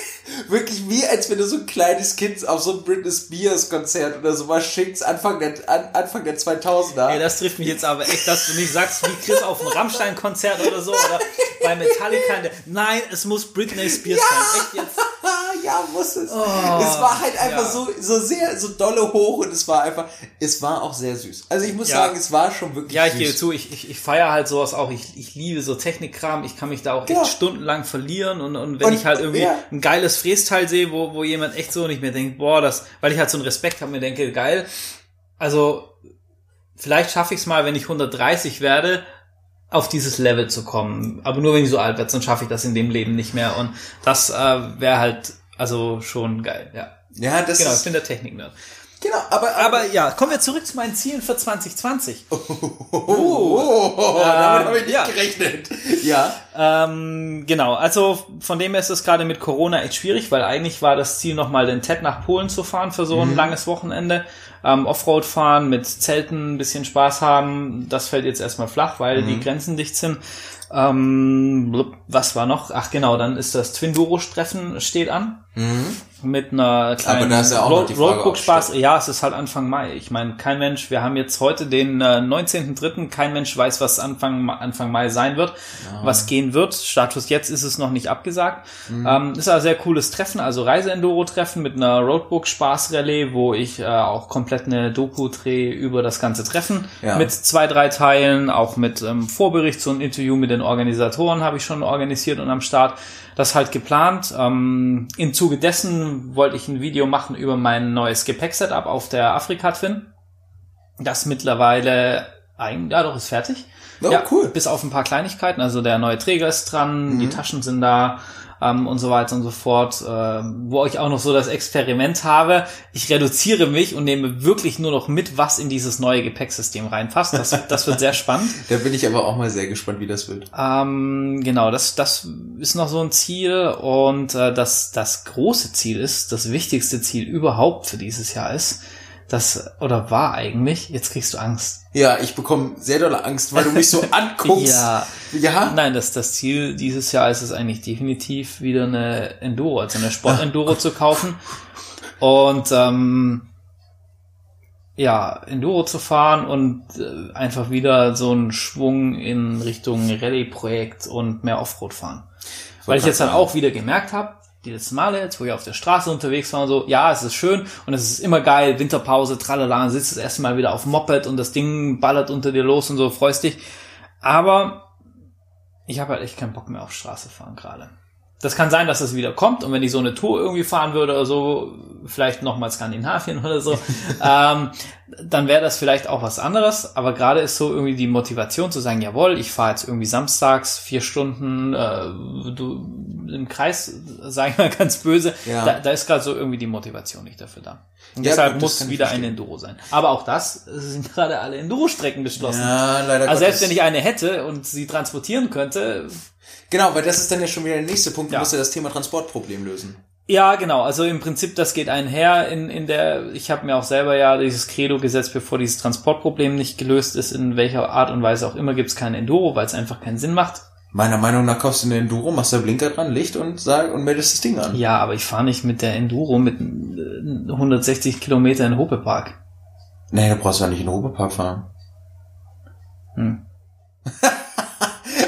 Wirklich wie, als wenn du so ein kleines Kind auf so ein Britney Spears Konzert oder sowas schickst, Anfang der, Anfang der 2000er. Ey, das trifft mich jetzt aber echt, dass du nicht sagst, wie Chris auf einem Rammstein-Konzert oder so, oder bei Metallica. Nein, es muss Britney Spears ja. sein. Echt jetzt? ja, muss es. Oh, es war halt einfach ja. so, so sehr, so dolle hoch und es war einfach, es war auch sehr süß. Also ich muss ja. sagen, es war schon wirklich Ja, ich gebe zu, ich, ich, ich feiere halt sowas auch. Ich, ich liebe so Technikkram. Ich kann mich da auch echt stundenlang verlieren und, und wenn und, ich halt irgendwie ein geiles Frästeil sehe, wo, wo jemand echt so nicht mehr denkt, boah, das, weil ich halt so einen Respekt habe, mir denke, geil, also vielleicht schaffe ich es mal, wenn ich 130 werde, auf dieses Level zu kommen. Aber nur wenn ich so alt werde, dann schaffe ich das in dem Leben nicht mehr. Und das äh, wäre halt also schon geil, ja. Ja, das genau, ist... ich bin der Technik-Nerd. Genau, aber, aber, aber ja, kommen wir zurück zu meinen Zielen für 2020. Oh, oh, damit habe ich nicht ja. gerechnet. Ja. Ähm, genau, also von dem her ist es gerade mit Corona echt schwierig, weil eigentlich war das Ziel nochmal den TED nach Polen zu fahren für so ein mhm. langes Wochenende. Ähm, Offroad fahren, mit Zelten ein bisschen Spaß haben, das fällt jetzt erstmal flach, weil mhm. die Grenzen dicht sind. Ähm, was war noch? Ach genau, dann ist das Twin Duro Treffen steht an. Mhm. Mit einer kleinen Aber ja auch noch die Frage, Roadbook ob Spaß. stimmt. Ja, es ist halt Anfang Mai. Ich meine, kein Mensch, wir haben jetzt heute den äh, 19.3., kein Mensch weiß, was Anfang, Anfang Mai sein wird, was gehen wird. Status jetzt ist es noch nicht abgesagt. Mhm. Ähm, ist ein sehr cooles Treffen, also Reise-Enduro-Treffen mit einer Roadbook Spaß-Rallye, wo ich äh, auch komplett eine Doku drehe über das ganze Treffen. Ja. Mit zwei, drei Teilen, auch mit ähm, Vorbericht, so ein Interview mit den Organisatoren habe ich schon organisiert und am Start. Das halt geplant. Ähm, Im Zuge dessen wollte ich ein Video machen über mein neues Gepäck-Setup auf der Afrika-Twin. Das mittlerweile, ein, ja doch, ist fertig. Oh, ja, cool. Bis auf ein paar Kleinigkeiten. Also der neue Träger ist dran, die Taschen sind da ähm, und so weiter und so fort. Äh, wo ich auch noch so das Experiment habe. Ich reduziere mich und nehme wirklich nur noch mit, was in dieses neue Gepäcksystem reinpasst. Das, das wird sehr spannend. Da bin ich aber auch mal sehr gespannt, wie das wird. Ähm, genau, das, das ist noch so ein Ziel und äh, das, das große Ziel ist, das wichtigste Ziel überhaupt für dieses Jahr ist, das, oder war eigentlich, jetzt kriegst du Angst. Ja, ich bekomme sehr dolle Angst, weil du mich so anguckst. Ja. Ja. Nein, das, das Ziel dieses Jahr ist es eigentlich definitiv wieder eine Enduro, also eine Sport-Enduro zu kaufen und ähm, ja, Enduro zu fahren und äh, einfach wieder so einen Schwung in Richtung Rallye-Projekt und mehr Offroad fahren. Weil ich jetzt dann auch wieder gemerkt habe, die letzten Male jetzt, wo ich auf der Straße unterwegs war und so, ja, es ist schön und es ist immer geil, Winterpause, tralala, sitzt das erste Mal wieder auf Moped und das Ding ballert unter dir los und so, freust dich. Aber ich habe halt echt keinen Bock mehr auf Straße fahren gerade. Das kann sein, dass das wieder kommt und wenn ich so eine Tour irgendwie fahren würde oder so, vielleicht nochmal Skandinavien oder so, ähm, dann wäre das vielleicht auch was anderes. Aber gerade ist so irgendwie die Motivation zu sagen, jawohl, ich fahre jetzt irgendwie samstags vier Stunden äh, du, im Kreis, sage ich mal ganz böse. Ja. Da, da ist gerade so irgendwie die Motivation nicht dafür da. Und Ja, deshalb gut, muss wieder verstehen. ein Enduro sein. Aber auch das es sind gerade alle Enduro-Strecken geschlossen. Ja, leider Also selbst Gottes. wenn ich eine hätte und sie transportieren könnte, Genau, weil das ist dann ja schon wieder der nächste Punkt. Du Ja. musst ja das Thema Transportproblem lösen. Ja, genau. Also im Prinzip, das geht einher in, in der, ich habe mir auch selber ja dieses Credo gesetzt, bevor dieses Transportproblem nicht gelöst ist, in welcher Art und Weise auch immer, gibt es kein Enduro, weil es einfach keinen Sinn macht. Meiner Meinung nach kaufst du eine Enduro, machst da Blinker dran, Licht und sag und meldest das Ding an. Ja, aber ich fahre nicht mit der Enduro mit äh, 160 Kilometer in Hopepark. Nee, da brauchst du ja nicht in den Ruhrpark fahren. Hm.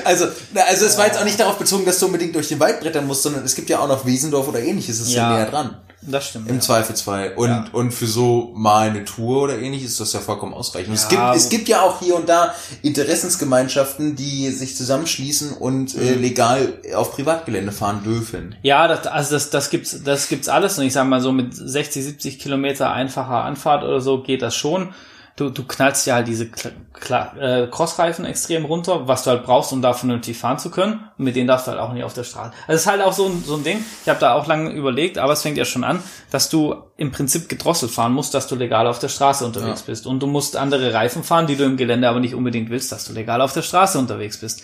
Also, also es war jetzt auch nicht darauf bezogen, dass du unbedingt durch den Wald brettern musst, sondern es gibt ja auch noch Wiesendorf oder ähnliches, das ist Ja. näher dran. Das stimmt. Im ja. Zweifelsfall. Und, Ja. und für so mal eine Tour oder ähnliches ist das ja vollkommen ausreichend. Und es, Ja, gibt, es gibt ja auch hier und da Interessensgemeinschaften, die sich zusammenschließen und äh, Mhm. legal auf Privatgelände fahren dürfen. Ja, das, also das, das gibt's, das gibt's alles. Und ich sag mal so mit 60, 70 Kilometer einfacher Anfahrt oder so geht das schon. Du, du knallst ja halt diese Kla äh, Crossreifen extrem runter, was du halt brauchst, um da vernünftig fahren zu können. Und mit denen darfst du halt auch nicht auf der Straße. Also es ist halt auch so ein, so ein Ding. Ich habe da auch lange überlegt, aber es fängt ja schon an, dass du im Prinzip gedrosselt fahren musst, dass du legal auf der Straße unterwegs Ja. bist. Und du musst andere Reifen fahren, die du im Gelände aber nicht unbedingt willst, dass du legal auf der Straße unterwegs bist.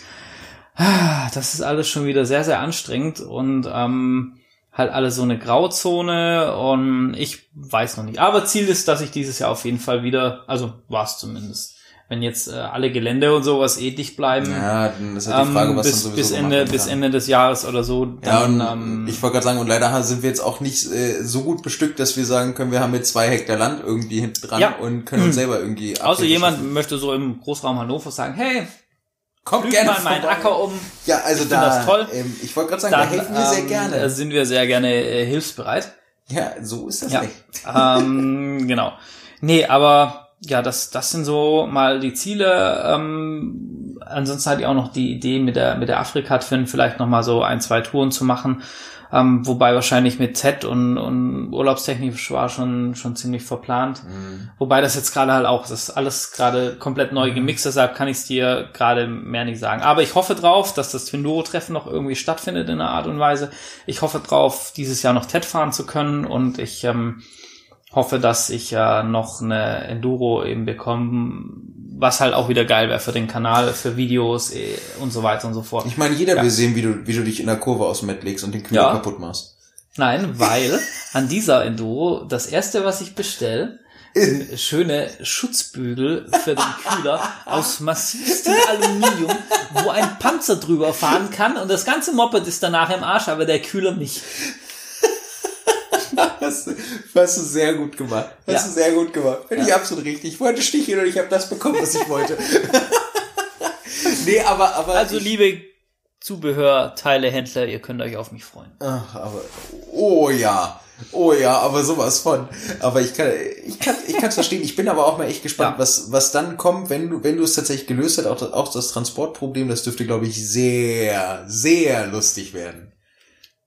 Ah, Das ist alles schon wieder sehr, sehr anstrengend und ähm, halt alles so eine Grauzone und ich weiß noch nicht. Aber Ziel ist, dass ich dieses Jahr auf jeden Fall wieder, also war es zumindest, wenn jetzt äh, alle Gelände und sowas eh dicht bleiben, Ja, dann ist halt die Frage, ähm, was bis, dann sowieso bis Ende bis. Ende des Jahres oder so, Ja, und dann ähm, ich wollte gerade sagen, und leider sind wir jetzt auch nicht äh, so gut bestückt, dass wir sagen können, wir haben jetzt zwei Hektar Land irgendwie hinten dran Ja. und können uns selber irgendwie außer jemand möchte so im Großraum Hannover sagen, hey, Kommt blüht gerne mal meinen. Acker um, Ja, also Ich da, find das toll. Ähm, ich wollte gerade sagen, dann da helfen wir sehr ähm, gerne. äh, sind wir sehr gerne äh, hilfsbereit. ja, so ist das Ja. nicht. ähm, genau. Nee, aber ja, das, das sind so mal die Ziele. Ähm, ansonsten hatte ich auch noch die Idee, mit der, mit der Afrika-Twin vielleicht noch mal so ein, zwei Touren zu machen. Ähm, wobei wahrscheinlich mit Z und, und urlaubstechnisch war schon, schon ziemlich verplant. Wobei das jetzt gerade halt auch, das ist alles gerade komplett neu gemixt, deshalb kann ich es dir gerade mehr nicht sagen. Aber ich hoffe drauf, dass das Twinduro-Treffen noch irgendwie stattfindet in einer Art und Weise. Ich hoffe drauf, dieses Jahr noch TED fahren zu können und ich ähm, hoffe, dass ich ja noch eine Enduro eben bekomme, was halt auch wieder geil wäre für den Kanal, für Videos eh, und so weiter und so fort. Ich meine, jeder Ja. will sehen, wie du, wie du dich in der Kurve aus dem Bett legst und den Kühler Ja. kaputt machst. Nein, weil an dieser Enduro das erste, was ich bestelle, sind schöne Schutzbügel für den Kühler aus massivstem Aluminium, wo ein Panzer drüber fahren kann und das ganze Moped ist danach im Arsch, aber der Kühler nicht. Hast, hast du sehr gut gemacht. Hast Ja. du sehr gut gemacht. Finde ich absolut richtig. Ich wollte sticheln und ich habe das bekommen, was ich wollte. nee, aber, aber. Also ich, liebe Zubehör, Teile, Händler, ihr könnt euch auf mich freuen. Ach, aber, oh ja. Oh ja, aber sowas von. Aber ich kann, ich kann, ich kann es verstehen. Ich bin aber auch mal echt gespannt, Ja. was, was dann kommt, wenn du, wenn du es tatsächlich gelöst hast, auch das, auch das Transportproblem, das dürfte, glaube ich, sehr, sehr lustig werden.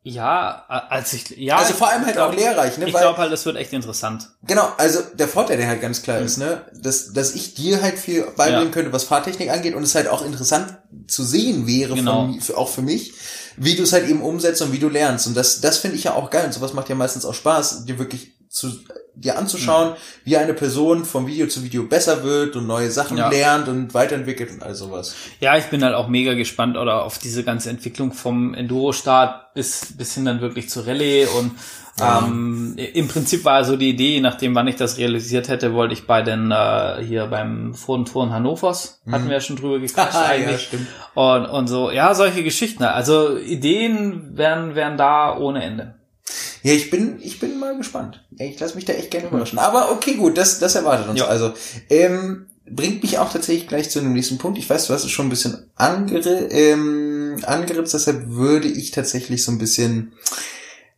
Ja, als ich, ja. Also vor allem halt glaub- auch lehrreich, ne? Ich glaube halt, das wird echt interessant. Genau, also der Vorteil, der halt ganz klar Hm. ist, ne, dass, dass ich dir halt viel beibringen Ja. könnte, was Fahrtechnik angeht und es halt auch interessant zu sehen wäre, Genau. von, auch für mich, wie du es halt eben umsetzt und wie du lernst. Und das, das finde ich ja auch geil. Und sowas macht ja meistens auch Spaß, dir wirklich zu, dir anzuschauen, Hm. wie eine Person vom Video zu Video besser wird und neue Sachen Ja. lernt und weiterentwickelt und all sowas. Ja, ich bin halt auch mega gespannt oder auf diese ganze Entwicklung vom Enduro-Start bis, bis hin dann wirklich zu Rallye und Ja. ähm, im Prinzip war so die Idee, nachdem wann ich das realisiert hätte, wollte ich bei den äh, hier beim Foren Hannovers, hatten wir ja schon drüber gequatscht eigentlich. Mhm. ja, stimmt. Und, und so, ja, solche Geschichten. Also Ideen wären, wären da ohne Ende. Ja, ich bin, ich bin mal gespannt. Ich lasse mich da echt gerne überraschen. Aber okay, gut, das, das erwartet uns. Ja. Also, ähm, bringt mich auch tatsächlich gleich zu dem nächsten Punkt. Ich weiß, du hast es schon ein bisschen angeri ähm, angeritzt, deshalb würde ich tatsächlich so ein bisschen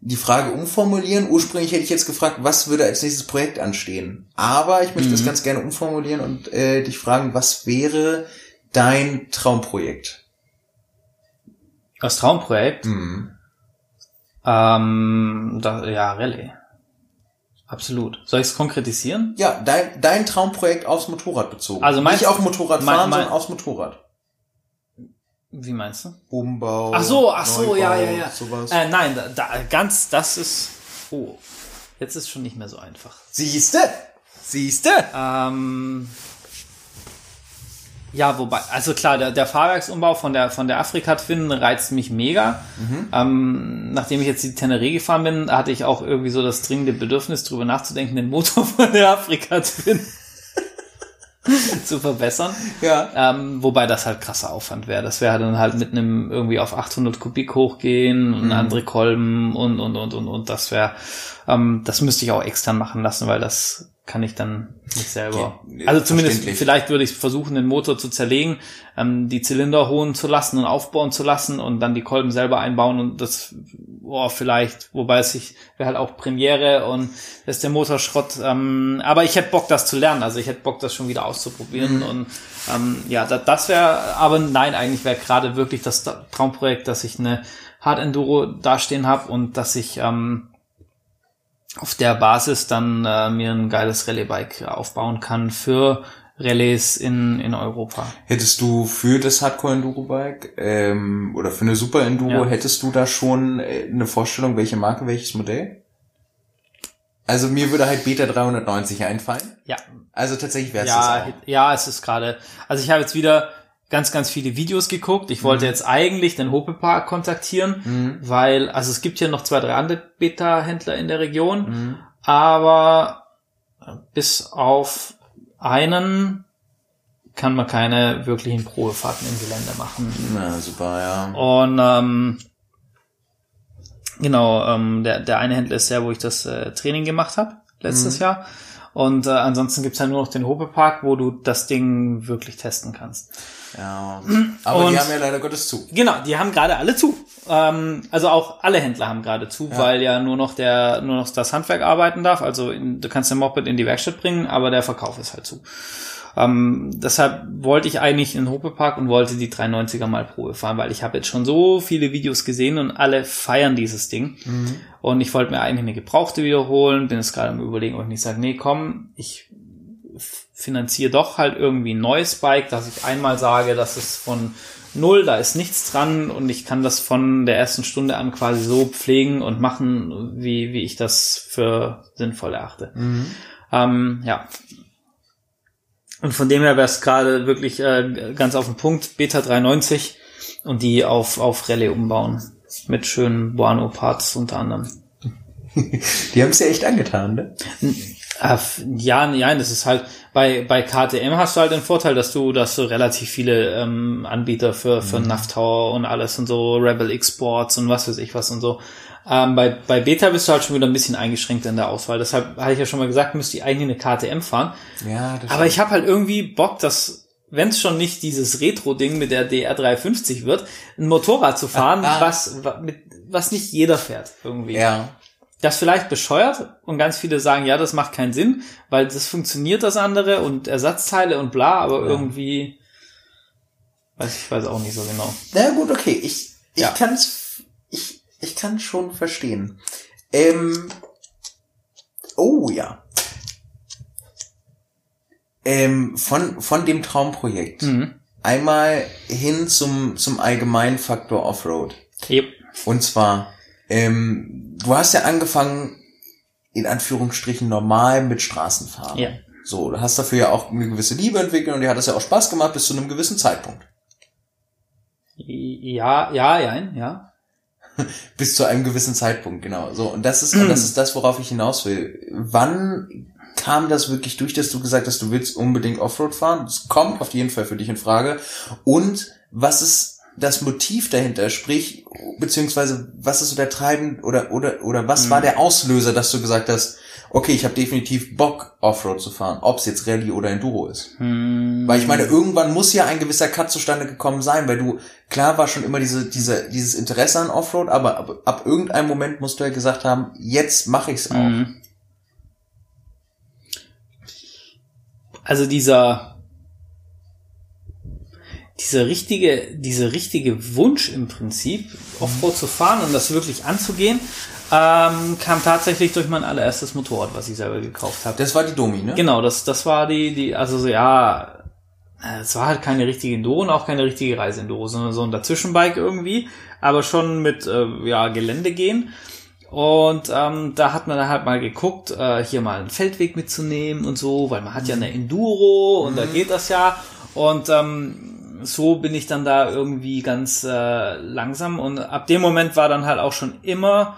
die Frage umformulieren. Ursprünglich hätte ich jetzt gefragt, was würde als nächstes Projekt anstehen? Aber ich möchte das Mhm. ganz gerne umformulieren und äh, dich fragen, was wäre dein Traumprojekt? Das Traumprojekt, Mhm. Ähm, da, ja, Rallye. Absolut. Soll ich es konkretisieren? Ja, dein, dein Traumprojekt aufs Motorrad bezogen. Also meinst Nicht auf Motorrad mein- fahren, mein- sondern aufs Motorrad. Wie meinst du? Umbau. Ach so, ach so, Neubau, ja, ja, ja. Sowas. Äh, nein, da, da, ganz, das ist, oh, jetzt ist schon nicht mehr so einfach. Siehste? Siehste? Ähm, ja, wobei, also klar, der, der Fahrwerksumbau von der, von der Afrika-Twin reizt mich mega. Ähm, nachdem ich jetzt die Teneré gefahren bin, hatte ich auch irgendwie so das dringende Bedürfnis, drüber nachzudenken, den Motor von der Afrika-Twin zu verbessern. Ja. Ähm, wobei das halt krasser Aufwand wäre. Das wäre dann halt mit einem irgendwie auf 800 Kubik hochgehen und andere Kolben und, und, und, und, und das wäre, ähm, das müsste ich auch extern machen lassen, weil das kann ich dann nicht selber. Okay, Also zumindest, vielleicht würde ich versuchen, den Motor zu zerlegen, ähm, die Zylinder holen zu lassen und aufbauen zu lassen und dann die Kolben selber einbauen und das, boah, vielleicht, wobei es sich, wäre halt auch Premiere und das ist der Motor Schrott. Ähm, aber ich hätte Bock, das zu lernen. Also ich hätte Bock, das schon wieder auszuprobieren und ähm, ja, das, das wäre, aber nein, eigentlich wäre gerade wirklich das Traumprojekt, dass ich eine Hard Enduro dastehen habe und dass ich ähm, auf der Basis dann äh, mir ein geiles Rallye-Bike aufbauen kann für Rallyes in, in Europa. Hättest du für das Hardcore Enduro Bike ähm, oder für eine Super Enduro, Ja. hättest du da schon äh, eine Vorstellung, welche Marke, welches Modell? Also mir würde halt Beta 390 einfallen. Ja, Also tatsächlich wäre es ja, das auch. ja, es ist gerade. Also ich habe jetzt wieder ganz, ganz viele Videos geguckt. Ich wollte jetzt eigentlich den Hope Park kontaktieren, Mhm. weil, also es gibt hier noch zwei, drei andere Beta-Händler in der Region, Mhm. aber bis auf einen kann man keine wirklichen Probefahrten im Gelände machen. Na, super, ja. Und ähm, genau, ähm, der, der eine Händler ist der, wo ich das äh, Training gemacht habe letztes Jahr. Und äh, ansonsten gibt's halt nur noch den Hope Park, wo du das Ding wirklich testen kannst. ja. Aber Und- die haben ja leider Gottes zu. Genau, die haben gerade alle zu. Ähm, also auch alle Händler haben gerade zu, weil ja nur noch der nur noch das Handwerk arbeiten darf. Also in, du kannst den Moped in die Werkstatt bringen, aber der Verkauf ist halt zu. Ähm, deshalb wollte ich eigentlich in den Hopepark und wollte die 390er mal Probe fahren, weil ich habe jetzt schon so viele Videos gesehen und alle feiern dieses Ding. Und ich wollte mir eigentlich eine gebrauchte wiederholen, bin jetzt gerade am überlegen, ob ich nicht sage, nee, komm, ich finanziere doch halt irgendwie ein neues Bike, dass ich einmal sage, das ist von null, da ist nichts dran und ich kann das von der ersten Stunde an quasi so pflegen und machen, wie, wie ich das für sinnvoll erachte. Ähm, ja. Und von dem her wäre es gerade wirklich äh, ganz auf den Punkt, Beta 390 und die auf, auf Rallye umbauen. Mit schönen Buano-Parts unter anderem. Die haben es ja echt angetan, ne? Äh, ja, nein, das ist halt, bei, bei KTM hast du halt den Vorteil, dass du, dass du relativ viele ähm, Anbieter für, für NAV Tower und alles und so, Rebel X Sports und was weiß ich was und so. Ähm, bei, bei Beta bist du halt schon wieder ein bisschen eingeschränkt in der Auswahl. Deshalb hatte ich ja schon mal gesagt, müsste ich eigentlich eine KTM fahren. Ja, das Aber ich habe halt irgendwie Bock, dass, wenn es schon nicht dieses Retro-Ding mit der DR350 wird, ein Motorrad zu fahren, Ah. was, wa- mit, was nicht jeder fährt irgendwie. Ja. Das vielleicht bescheuert und ganz viele sagen, ja, das macht keinen Sinn, weil das funktioniert das andere und Ersatzteile und bla, aber irgendwie, weiß ich weiß auch nicht so genau. Na gut, okay. Ich, ich Ja. kann's, ich, ich kann schon verstehen. Ähm, oh ja. Ähm, von, von dem Traumprojekt. Mhm. Einmal hin zum, zum allgemeinen Faktor Offroad. Yep. Und zwar, ähm, du hast ja angefangen, in Anführungsstrichen normal mit Straßenfahren. Ja. So, du hast dafür ja auch eine gewisse Liebe entwickelt und dir hat das ja auch Spaß gemacht bis zu einem gewissen Zeitpunkt. Ja, ja, ja, ja. Bis zu einem gewissen Zeitpunkt, genau. So, und das ist, und das ist das, worauf ich hinaus will. Wann kam das wirklich durch, dass du gesagt hast, du willst unbedingt Offroad fahren? Das kommt auf jeden Fall für dich in Frage. Und was ist das Motiv dahinter? Sprich, beziehungsweise was ist so der Treiben oder oder oder was war der Auslöser, dass du gesagt hast, okay, ich habe definitiv Bock Offroad zu fahren, ob es jetzt Rallye oder Enduro ist. Hm, Weil ich meine, irgendwann muss ja ein gewisser Cut zustande gekommen sein, weil du, klar war schon immer diese, diese, dieses Interesse an Offroad, aber ab, ab irgendeinem Moment musst du ja gesagt haben, jetzt mache ich's auch. Mhm. Also dieser dieser richtige, dieser richtige Wunsch im Prinzip, Offroad zu fahren und das wirklich anzugehen, ähm, kam tatsächlich durch mein allererstes Motorrad, was ich selber gekauft habe. Das war die Domi, ne? Genau, das, das war die, die, also so, ja, äh, es war halt keine richtige Enduro und auch keine richtige Reise-Enduro, sondern so ein Dazwischenbike irgendwie, aber schon mit, äh, ja, Gelände gehen. Und ähm, da hat man dann halt mal geguckt, äh, hier mal einen Feldweg mitzunehmen und so, weil man hat ja eine Enduro und da geht das ja. Und ähm, so bin ich dann da irgendwie ganz äh, langsam und ab dem Moment war dann halt auch schon immer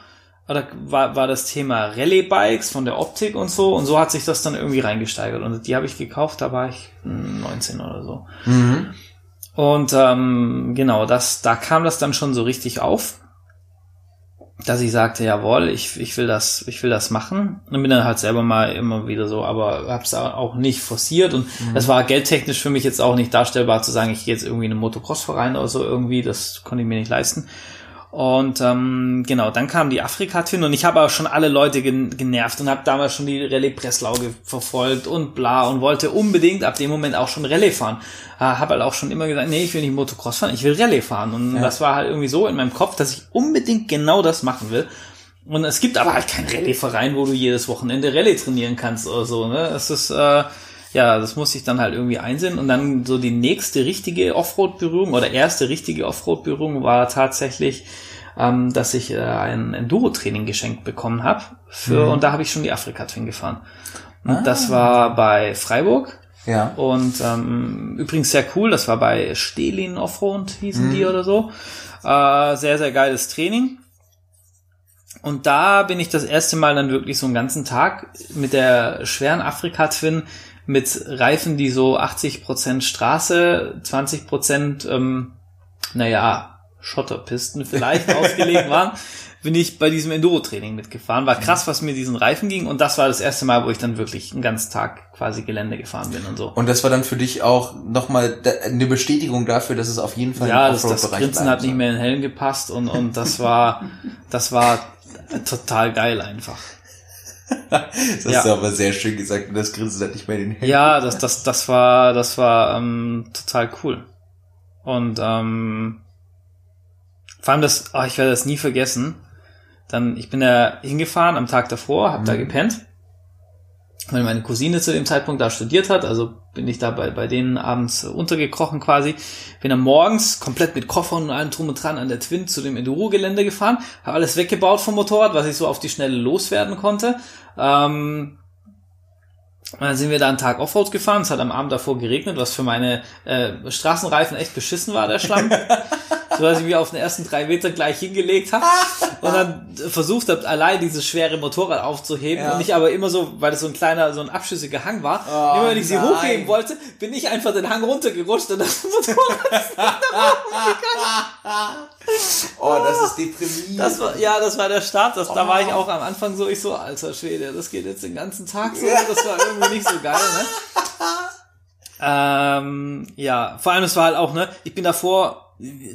oder war, war das Thema Rallye-Bikes von der Optik und so und so hat sich das dann irgendwie reingesteigert und die habe ich gekauft, da war ich hm, 19 oder so. Mhm. Und ähm, genau, das, da kam das dann schon so richtig auf, dass ich sagte, jawohl, ich, ich will das, ich will das machen. Und bin dann halt selber mal immer wieder so, aber hab's auch nicht forciert und es war geldtechnisch für mich jetzt auch nicht darstellbar zu sagen, ich gehe jetzt irgendwie in einen Motocross-Verein oder so irgendwie, das konnte ich mir nicht leisten. Und ähm, genau, dann kam die Afrika-Twin und ich habe auch schon alle Leute gen genervt und habe damals schon die Rallye Breslau verfolgt und bla und wollte unbedingt ab dem Moment auch schon Rallye fahren. Äh, habe halt auch schon immer gesagt, nee, ich will nicht Motocross fahren, ich will Rallye fahren. Und Ja. das war halt irgendwie so in meinem Kopf, dass ich unbedingt genau das machen will. Und es gibt aber halt keinen Rallye-Verein, wo du jedes Wochenende Rallye trainieren kannst oder so. Ne? Es ist äh, ja, das muss ich dann halt irgendwie einsehen. Und dann so die nächste richtige Offroad-Berührung oder erste richtige Offroad-Berührung war tatsächlich, ähm, dass ich äh, ein Enduro-Training geschenkt bekommen habe. Für Und da habe ich schon die Afrika-Twin gefahren. Und das war bei Freiburg. Ja. Und ähm, übrigens sehr cool, das war bei Stelin Offroad, hießen die oder so. Äh, sehr, sehr geiles Training. Und da bin ich das erste Mal dann wirklich so einen ganzen Tag mit der schweren Afrika-Twin mit Reifen, die so 80% Straße, 20% ähm, naja, Schotterpisten vielleicht ausgelegt waren, bin ich bei diesem Enduro-Training mitgefahren. War krass, was mir diesen Reifen ging. Und das war das erste Mal, wo ich dann wirklich einen ganzen Tag quasi Gelände gefahren bin und so. Und das war dann für dich auch nochmal eine Bestätigung dafür, dass es auf jeden Fall ja, im das, das Offroad-Bereich Grinsen hat nicht mehr in den Helm gepasst und, und das war, das war total geil einfach. Das hast Ja. du aber sehr schön gesagt. Und das Grinsen hat nicht mehr in den Händen. Ja, das, das, das war, das war ähm, total cool. Und ähm, vor allem das, oh, ich werde das nie vergessen. Dann, ich bin da hingefahren am Tag davor, hab da gepennt, weil meine Cousine zu dem Zeitpunkt da studiert hat, also bin ich da bei, bei denen abends untergekrochen quasi. Bin dann morgens komplett mit Koffern und allem drum und dran an der Twin zu dem Enduro-Gelände gefahren, habe alles weggebaut vom Motorrad, was ich so auf die Schnelle loswerden konnte. Ähm, dann sind wir da einen Tag Offroad gefahren. Es hat am Abend davor geregnet, was für meine äh, Straßenreifen echt beschissen war, der Schlamm. so dass ich mich auf den ersten drei Meter gleich hingelegt habe und dann versucht habe, allein dieses schwere Motorrad aufzuheben Ja. und ich aber immer so, weil das so ein kleiner, so ein abschüssiger Hang war, Oh, immer wenn ich sie nein. hochheben wollte, bin ich einfach den Hang runtergerutscht und das Motorrad Oh, das ist deprimierend. Das war, ja, das war der Start. Das, Da war ich auch am Anfang so, ich so, alter Schwede, das geht jetzt den ganzen Tag so. Das war irgendwie nicht so geil, ne? Ähm, ja, vor allem es war halt auch, ne, ich bin davor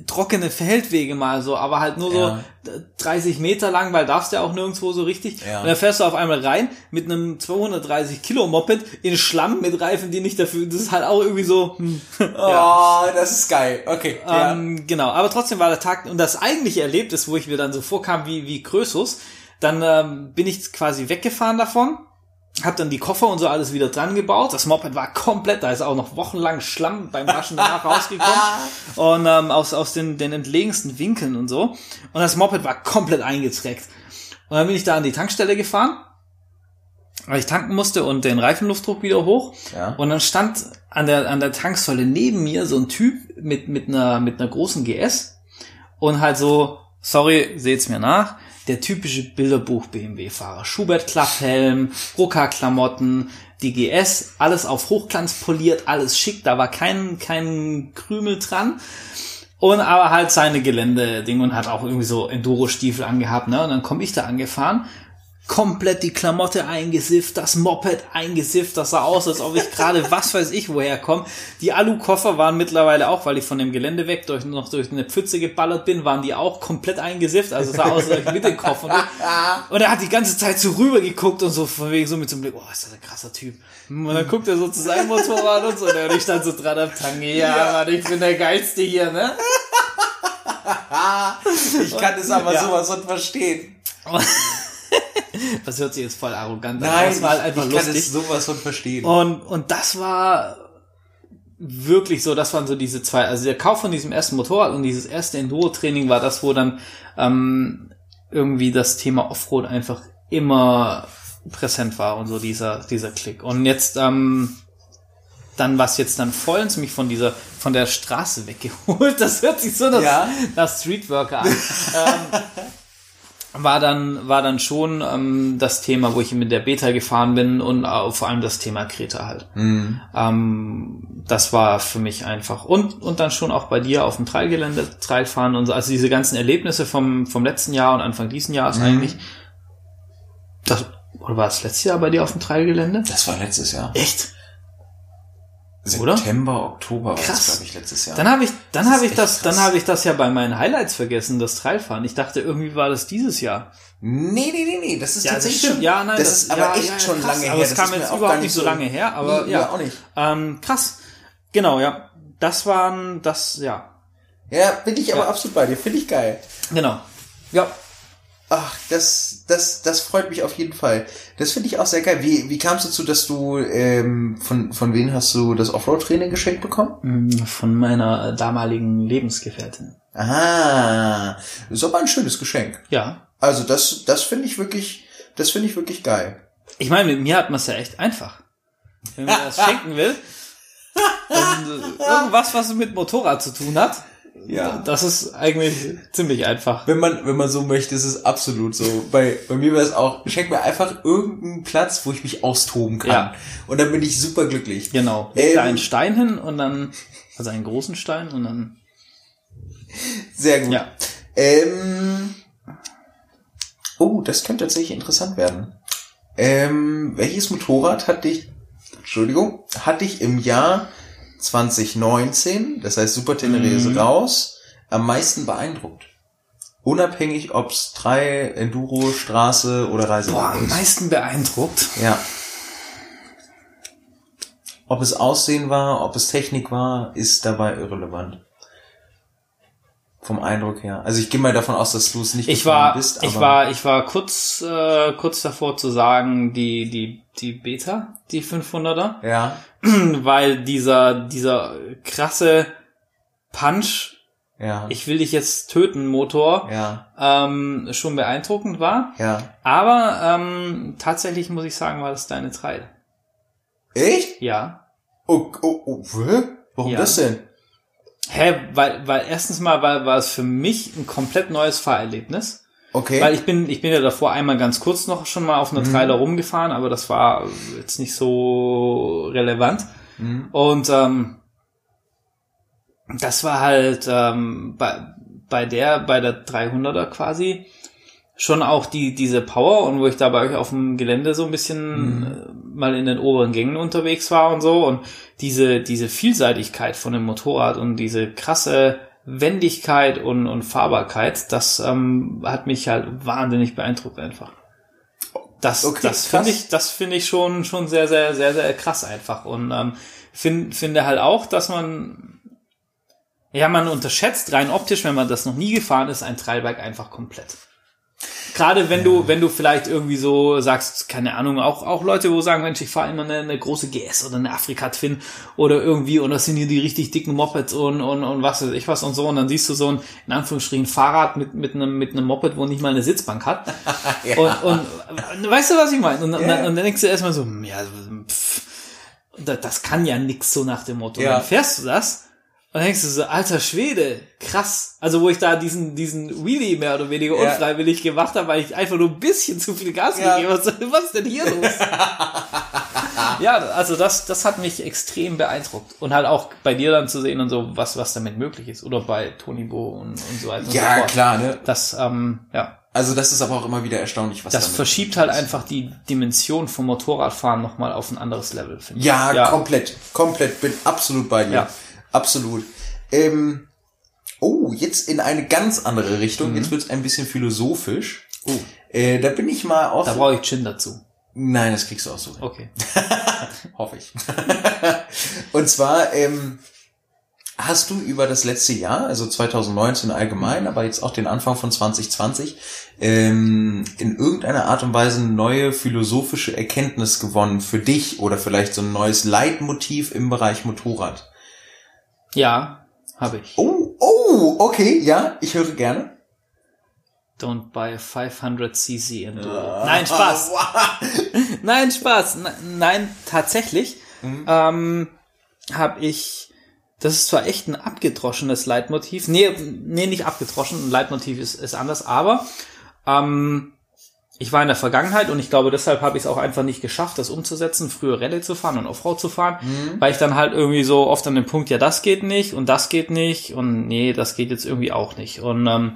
trockene Feldwege mal so, aber halt nur Ja. so äh, 30 Meter lang, weil darfst ja auch nirgendwo so richtig. Ja. Und dann fährst du auf einmal rein mit einem 230 Kilo Moped in Schlamm mit Reifen, die nicht dafür, das ist halt auch irgendwie so, hm, Oh, das ist geil. Okay. ja. ähm, genau, aber trotzdem war der Tag und das eigentliche Erlebnis, wo ich mir dann so vorkam wie, wie Krösus, dann ähm, bin ich quasi weggefahren davon, hab dann die Koffer und so alles wieder dran gebaut. Das Moped war komplett, da ist auch noch wochenlang Schlamm beim Waschen danach rausgekommen und ähm, aus, aus den, den entlegensten Winkeln und so. Und das Moped war komplett eingezreckt. Und dann bin ich da an die Tankstelle gefahren, weil ich tanken musste und den Reifenluftdruck wieder hoch. Ja. Und dann stand an der, an der Tanksäule neben mir so ein Typ mit, mit einer, mit einer großen GS und halt so, sorry, seht's mir nach, der typische Bilderbuch-BMW-Fahrer. Schubert-Klapphelm, Rucker-Klamotten, die GS, alles auf Hochglanz poliert, alles schick, da war kein, kein Krümel dran. Und aber halt seine Gelände-Ding und hat auch irgendwie so Enduro-Stiefel angehabt, ne? Und dann komme ich da angefahren, komplett die Klamotte eingesifft, das Moped eingesifft, das sah aus, als ob ich gerade was weiß ich woher komme. Die Alu-Koffer waren mittlerweile auch, weil ich von dem Gelände weg durch, noch durch eine Pfütze geballert bin, waren die auch komplett eingesifft, also sah aus, als ob ich mit den Koffern. Und er hat die ganze Zeit so rüber geguckt und so von wegen so mit so einem Blick, oh, ist das ein krasser Typ. Und dann guckt er so zu seinem Motorrad und so, und ich stand so dran am Tange, ja, Mann, ich bin der Geilste hier, ne? Ich kann es aber Ja. sowas von verstehen. Das hört sich jetzt voll arrogant an. Nein, das war halt einfach ich kann lustig. es sowas von verstehen. Und, und das war wirklich so, das waren so diese zwei, also der Kauf von diesem ersten Motorrad und dieses erste Enduro-Training war das, wo dann ähm, irgendwie das Thema Offroad einfach immer präsent war und so dieser, dieser Klick. Und jetzt, ähm, dann was jetzt dann vollends mich von dieser, von der Straße weggeholt. Das hört sich so nach, Ja. nach Streetworker an. ähm, war dann, war dann schon ähm, das Thema, wo ich mit der Beta gefahren bin und äh, vor allem das Thema Kreta halt. Ähm, das war für mich einfach. Und, und dann schon auch bei dir auf dem Trailgelände, Trailfahren und so. Also diese ganzen Erlebnisse vom, vom letzten Jahr und Anfang diesen Jahres eigentlich. Das, oder war es letztes Jahr bei dir auf dem Trailgelände? Das war letztes Jahr. Echt? Oder? September, Oktober war Krass. das, glaube ich, letztes Jahr. Dann habe ich, dann Das habe ich das, dann habe ich das ja bei meinen Highlights vergessen, das Trailfahren. Ich dachte, irgendwie war das dieses Jahr. nee, nee, nee, nee, das ist Ja, das tatsächlich stimmt. schon, Ja, nein, das, das- ist aber ja, echt ja, schon krass. lange Aber her. es kam ist jetzt mir auch überhaupt nicht so lange her, aber ja. auch nicht. Ähm, krass. Genau, ja. Das waren, das, ja. Ja, bin ich aber absolut bei dir, finde ich geil. Genau. Ja. Ach, das, das, das freut mich auf jeden Fall. Das finde ich auch sehr geil. Wie, wie kam es dazu, dass du, ähm, von, von wem hast du das Offroad-Training geschenkt bekommen? Mm, Von meiner damaligen Lebensgefährtin. Ah, ist aber ein schönes Geschenk. Ja. Also das, das finde ich wirklich, das finde ich wirklich geil. Ich meine, mit mir hat man es ja echt einfach. Wenn man das schenken will. Und äh, irgendwas, was mit Motorrad zu tun hat. Ja. Das ist eigentlich ziemlich einfach. Wenn man, wenn man so möchte, ist es absolut so. Bei, bei mir wäre es auch, schenk mir einfach irgendeinen Platz, wo ich mich austoben kann. Ja. Und dann bin ich super glücklich. Genau. Leg da Ähm. einen Stein hin und dann, also einen großen Stein und dann, Sehr gut. ja. Ähm, oh, das könnte tatsächlich interessant werden. Ähm, welches Motorrad hat dich, Entschuldigung, hat dich im Jahr 2019, das heißt Super Tenere ist Mhm. raus, am meisten beeindruckt? Unabhängig, ob's drei Enduro, Straße oder Boah, Reisewagen am ist. meisten beeindruckt. Ja. Ob es Aussehen war, ob es Technik war, ist dabei irrelevant. Vom Eindruck her. Also ich gehe mal davon aus, dass du es nicht Ich war, bist. ich war, ich war kurz, äh, kurz davor zu sagen, die, die, die Beta, die 500er, Ja, weil dieser, dieser krasse Punch, ja, ich will dich jetzt töten, Motor, ja, ähm, schon beeindruckend war. ja. Aber ähm, tatsächlich muss ich sagen, war das deine Trail. Echt? Ja. Oh, oh, oh, hä? Warum Ja. das denn? Hä, weil, weil erstens mal war, war es für mich ein komplett neues Fahrerlebnis. Okay. Weil ich bin, ich bin ja davor einmal ganz kurz noch schon mal auf einer Mhm. Trailer rumgefahren, aber das war jetzt nicht so relevant. Mhm. Und ähm, das war halt ähm, bei, bei der, bei der 300er quasi schon auch die diese Power und wo ich da bei euch auf dem Gelände so ein bisschen äh, mal in den oberen Gängen unterwegs war und so und diese diese Vielseitigkeit von dem Motorrad und diese krasse Wendigkeit und, und Fahrbarkeit, das ähm, hat mich halt wahnsinnig beeindruckt einfach. Das, Okay, das finde ich, das finde ich schon, schon sehr, sehr, sehr, sehr krass einfach. Und ähm, find, finde halt auch, dass man, ja, man unterschätzt rein optisch, wenn man das noch nie gefahren ist, ein Trailbike einfach komplett. Gerade wenn du, wenn du vielleicht irgendwie so sagst, keine Ahnung, auch, auch Leute, wo sagen, Mensch, ich fahre immer eine, eine große GS oder eine Afrika Twin oder irgendwie und das sind hier die richtig dicken Mopeds und, und, und was weiß ich was und so und dann siehst du so ein, in Anführungsstrichen, Fahrrad mit, mit einem, mit einem Moped, wo nicht mal eine Sitzbank hat. und, und, äh, weißt du, was ich meine? Und, und, dann, und dann denkst du erstmal so, hm, ja, pff, das, kann ja nix so nach dem Motto. Und Ja. dann fährst du das und dann denkst du so, alter Schwede, krass. Also wo ich da diesen, diesen Wheelie mehr oder weniger Ja. unfreiwillig gemacht habe, weil ich einfach nur ein bisschen zu viel Gas Ja. gegeben habe. Was ist denn hier los? ja, also das, das hat mich extrem beeindruckt. Und halt auch bei dir dann zu sehen und so, was, was damit möglich ist. Oder bei Tony Bo und, und so weiter so Ja, fort. klar, ne? Das, ähm, ja, Also das ist aber auch immer wieder erstaunlich, was das verschiebt halt ist. einfach die Dimension vom Motorradfahren nochmal auf ein anderes Level, finde ich. Ja, ja. komplett, komplett, bin absolut bei dir. Ja. Absolut. Ähm, oh, jetzt in eine ganz andere Richtung. Mhm. Jetzt wird's ein bisschen philosophisch. Oh, Äh, da bin ich mal auf. da brauche ich Gin dazu. Nein, das kriegst du auch so. hin. Okay. Hoffe ich. Und zwar ähm, hast du über das letzte Jahr, also 2019 allgemein, aber jetzt auch den Anfang von 2020, ähm, in irgendeiner Art und Weise eine neue philosophische Erkenntnis gewonnen für dich oder vielleicht so ein neues Leitmotiv im Bereich Motorrad? Ja, habe ich. Oh, oh, okay, ja, ich höre gerne. Don't buy a 500cc Enduro. Nein, Spaß. Nein, Spaß. Nein, tatsächlich ähm, habe ich, das ist zwar echt ein abgedroschenes Leitmotiv. Nee, nee, nicht abgedroschen. Ein Leitmotiv ist, ist anders, aber ähm, ich war in der Vergangenheit und ich glaube, deshalb habe ich es auch einfach nicht geschafft, das umzusetzen, früher Rallye zu fahren und Offroad zu fahren, weil ich dann halt irgendwie so oft an dem Punkt, ja, das geht nicht und das geht nicht und nee, das geht jetzt irgendwie auch nicht. Und ähm,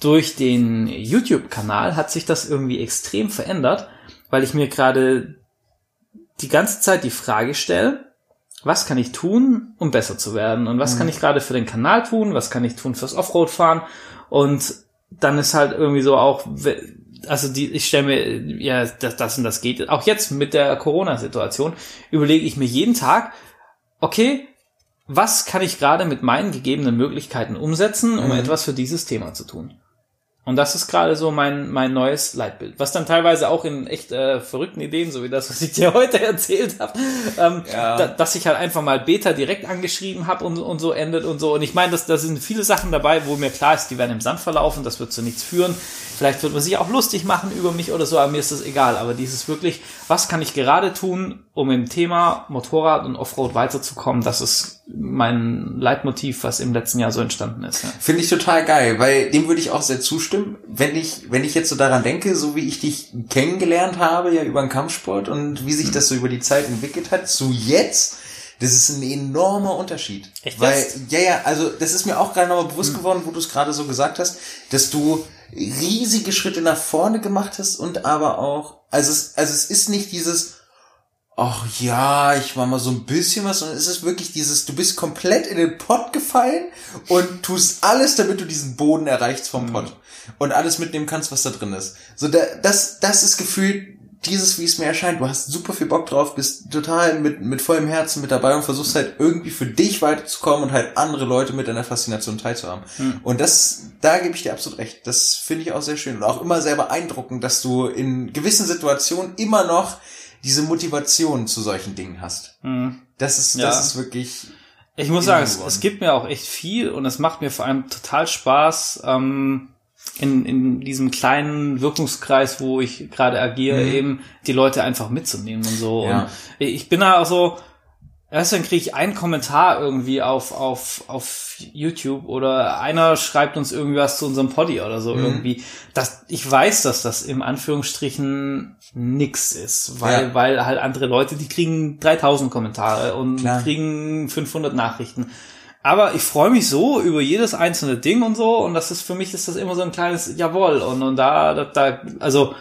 durch den YouTube-Kanal hat sich das irgendwie extrem verändert, weil ich mir gerade die ganze Zeit die Frage stelle, was kann ich tun, um besser zu werden? Und was kann ich gerade für den Kanal tun? Was kann ich tun fürs Offroad-Fahren? Und dann ist halt irgendwie so auch, also die, ich stelle mir, ja, das, das und das geht. Auch jetzt mit der Corona-Situation überlege ich mir jeden Tag, okay, was kann ich gerade mit meinen gegebenen Möglichkeiten umsetzen, um etwas für dieses Thema zu tun? Und das ist gerade so mein, mein neues Leitbild. Was dann teilweise auch in echt äh, verrückten Ideen, so wie das, was ich dir heute erzählt habe, ähm, Ja. da, dass ich halt einfach mal Beta direkt angeschrieben habe und, und so endet und so. Und ich meine, da sind viele Sachen dabei, wo mir klar ist, die werden im Sand verlaufen, das wird zu nichts führen. Vielleicht wird man sich auch lustig machen über mich oder so, aber mir ist das egal. Aber dieses wirklich, was kann ich gerade tun, um im Thema Motorrad und Offroad weiterzukommen, das ist mein Leitmotiv, was im letzten Jahr so entstanden ist. Ja. Finde ich total geil, weil dem würde ich auch sehr zustimmen. Wenn ich, wenn ich jetzt so daran denke, so wie ich dich kennengelernt habe, ja über den Kampfsport und wie sich das so über die Zeit entwickelt hat, zu jetzt, das ist ein enormer Unterschied. Echt Weil, ja, ja, also das ist mir auch gerade nochmal bewusst geworden, wo du es gerade so gesagt hast, dass du riesige Schritte nach vorne gemacht hast und aber auch, also es, also es ist nicht dieses, ach ja, ich mach mal so ein bisschen was, sondern es ist wirklich dieses, du bist komplett in den Pott gefallen und tust alles, damit du diesen Boden erreichst vom Pott und alles mitnehmen kannst, was da drin ist. So, da, das, das ist gefühlt dieses, wie es mir erscheint. Du hast super viel Bock drauf, bist total mit, mit vollem Herzen mit dabei und versuchst halt irgendwie für dich weiterzukommen und halt andere Leute mit deiner Faszination teilzuhaben. Und das, da gebe ich dir absolut recht. Das finde ich auch sehr schön und auch immer sehr beeindruckend, dass du in gewissen Situationen immer noch diese Motivation zu solchen Dingen hast. Das ist, Ja. das ist wirklich, Ich muss sagen, es, es gibt mir auch echt viel und es macht mir vor allem total Spaß, ähm, in, in diesem kleinen Wirkungskreis, wo ich gerade agiere, Mhm. eben die Leute einfach mitzunehmen und so. Ja. Und ich bin da auch so, Erst dann kriege ich einen Kommentar irgendwie auf, auf, auf YouTube oder einer schreibt uns irgendwie was zu unserem Poddy oder so Mhm. irgendwie. Das, ich weiß, dass das im Anführungsstrichen nix ist, weil, Ja. weil halt andere Leute, die kriegen 3000 Kommentare und Klar. kriegen 500 Nachrichten. Aber ich freue mich so über jedes einzelne Ding und so und das ist für mich ist das immer so ein kleines Jawohl und, und da, da, da also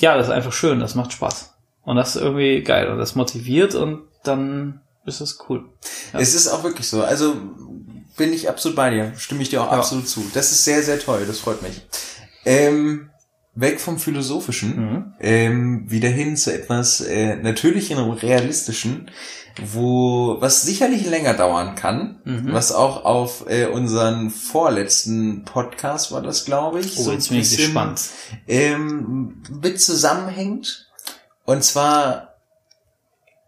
ja, das ist einfach schön, das macht Spaß. Und das ist irgendwie geil und das motiviert und dann ist es cool. Ja. Es ist auch wirklich so. Also bin ich absolut bei dir. Stimme ich dir auch Ja. absolut zu. Das ist sehr, sehr toll. Das freut mich. Ähm, weg vom Philosophischen, Mhm. ähm, wieder hin zu etwas äh, Natürlichen und Realistischen, wo was sicherlich länger dauern kann, Mhm. was auch auf äh, unseren vorletzten Podcast war das, glaube ich. Oh, ein jetzt bin ich gespannt. ähm, mit zusammenhängt. Und zwar,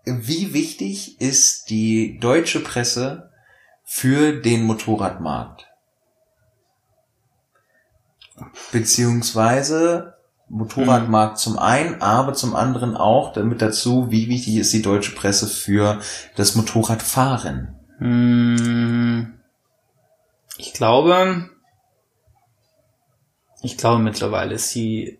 wie wichtig ist die deutsche Presse für den Motorradmarkt? Beziehungsweise Motorradmarkt zum einen, aber zum anderen auch damit dazu, wie wichtig ist die deutsche Presse für das Motorradfahren? Mm, Ich glaube, ich glaube mittlerweile ist sie,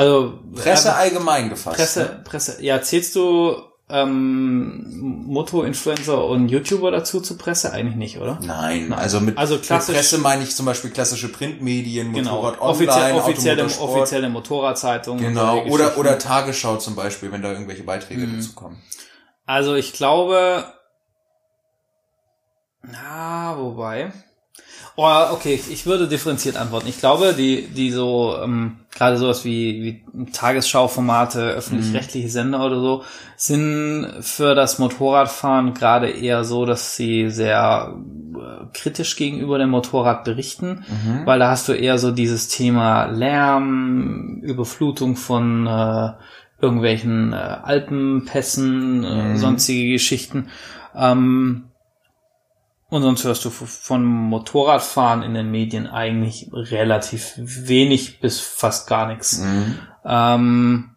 also Presse äh, allgemein gefasst. Presse, ne? Presse. Ja, zählst du ähm, Moto-Influencer und YouTuber dazu zur Presse? Eigentlich nicht, oder? Nein, Nein. also mit, Also klassisch- mit Presse meine ich zum Beispiel klassische Printmedien, Genau. Motorrad online, Offiziell, offizielle, Automotorsport. offizielle Motorradzeitung. Genau, oder, oder Tagesschau zum Beispiel, wenn da irgendwelche Beiträge Mhm. dazu kommen. Also ich glaube, na, wobei. Oh, okay, ich- ich würde differenziert antworten. Ich glaube, die, die so, ähm, gerade sowas wie, wie Tagesschau-Formate, öffentlich-rechtliche Sender oder so, sind für das Motorradfahren gerade eher so, dass sie sehr äh, kritisch gegenüber dem Motorrad berichten, Mhm. weil da hast du eher so dieses Thema Lärm, Überflutung von äh, irgendwelchen äh, Alpenpässen, äh, Mhm. sonstige Geschichten. Ähm, und sonst hörst du von Motorradfahren in den Medien eigentlich relativ wenig bis fast gar nichts. Mhm. Ähm,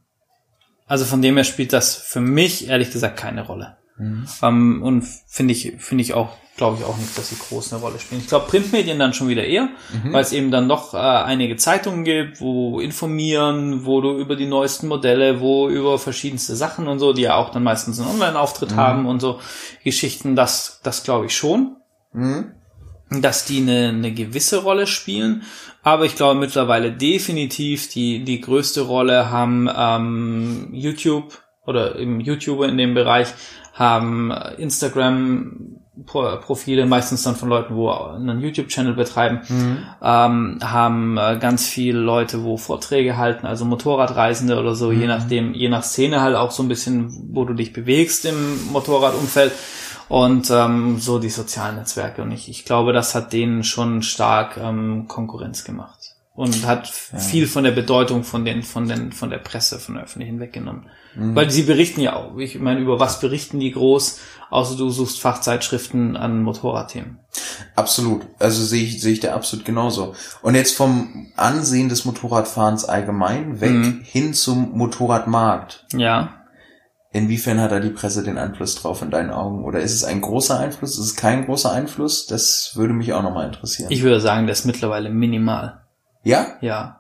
also von dem her spielt das für mich ehrlich gesagt keine Rolle. Mhm. Ähm, und finde ich, finde ich auch, glaube ich auch nicht, dass sie groß eine Rolle spielen. Ich glaube, Printmedien dann schon wieder eher, Mhm. weil es eben dann doch äh, einige Zeitungen gibt, wo informieren, wo du über die neuesten Modelle, wo über verschiedenste Sachen und so, die ja auch dann meistens einen Online-Auftritt Mhm. haben und so Geschichten, das, das glaube ich schon Mhm. dass die eine, eine gewisse Rolle spielen, aber ich glaube mittlerweile definitiv die, die größte Rolle haben ähm, YouTube oder eben YouTuber in dem Bereich haben äh, Instagram Pro- Profile, meistens dann von Leuten, wo einen YouTube-Channel betreiben, Mhm. ähm, haben äh, ganz viele Leute, wo Vorträge halten, also Motorradreisende oder so, je nachdem, je nach Szene halt auch so ein bisschen, wo du dich bewegst im Motorradumfeld und ähm, so die sozialen Netzwerke. Und ich, ich glaube, das hat denen schon stark ähm, Konkurrenz gemacht und hat viel von der Bedeutung von den, von den, von der Presse, von der öffentlichen weggenommen. Weil sie berichten ja auch. Ich meine, über was berichten die groß, außer du suchst Fachzeitschriften an Motorradthemen. Absolut. Also sehe ich, sehe ich da absolut genauso. Und jetzt vom Ansehen des Motorradfahrens allgemein weg Mhm. hin zum Motorradmarkt. Ja. Inwiefern hat da die Presse den Einfluss drauf in deinen Augen? Oder ist es ein großer Einfluss? Ist es kein großer Einfluss? Das würde mich auch nochmal interessieren. Ich würde sagen, der ist mittlerweile minimal. ja? Ja.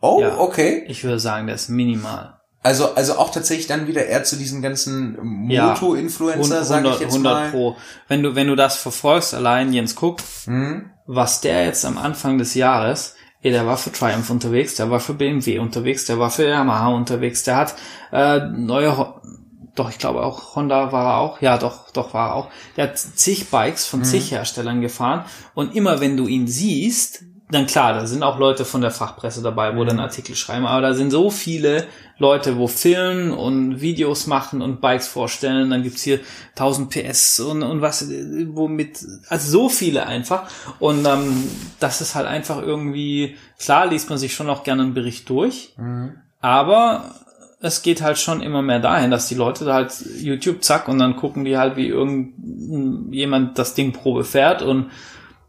Oh, Ja. okay. Ich würde sagen, der ist minimal. Also, also auch tatsächlich dann wieder eher zu diesen ganzen Ja. Moto-Influencer, sage ich 100, jetzt 100 mal. pro. Wenn du, wenn du das verfolgst, allein Jens Cook, Hm? was der jetzt am Anfang des Jahres, ey, der war für Triumph unterwegs, der war für BMW unterwegs, der war für Yamaha unterwegs, der hat äh, neue, Ho- doch ich glaube auch Honda war er auch, ja doch, doch war er auch. Der hat zig Bikes von zig Herstellern gefahren und immer wenn du ihn siehst, dann klar, da sind auch Leute von der Fachpresse dabei, wo dann Artikel schreiben, aber da sind so viele Leute, wo filmen und Videos machen und Bikes vorstellen, dann gibt's hier 1000 PS und, und was, womit, also so viele einfach. Und ähm, das ist halt einfach irgendwie, klar liest man sich schon auch gerne einen Bericht durch, aber es geht halt schon immer mehr dahin, dass die Leute da halt YouTube zack und dann gucken die halt, wie irgendjemand das Ding Probe fährt und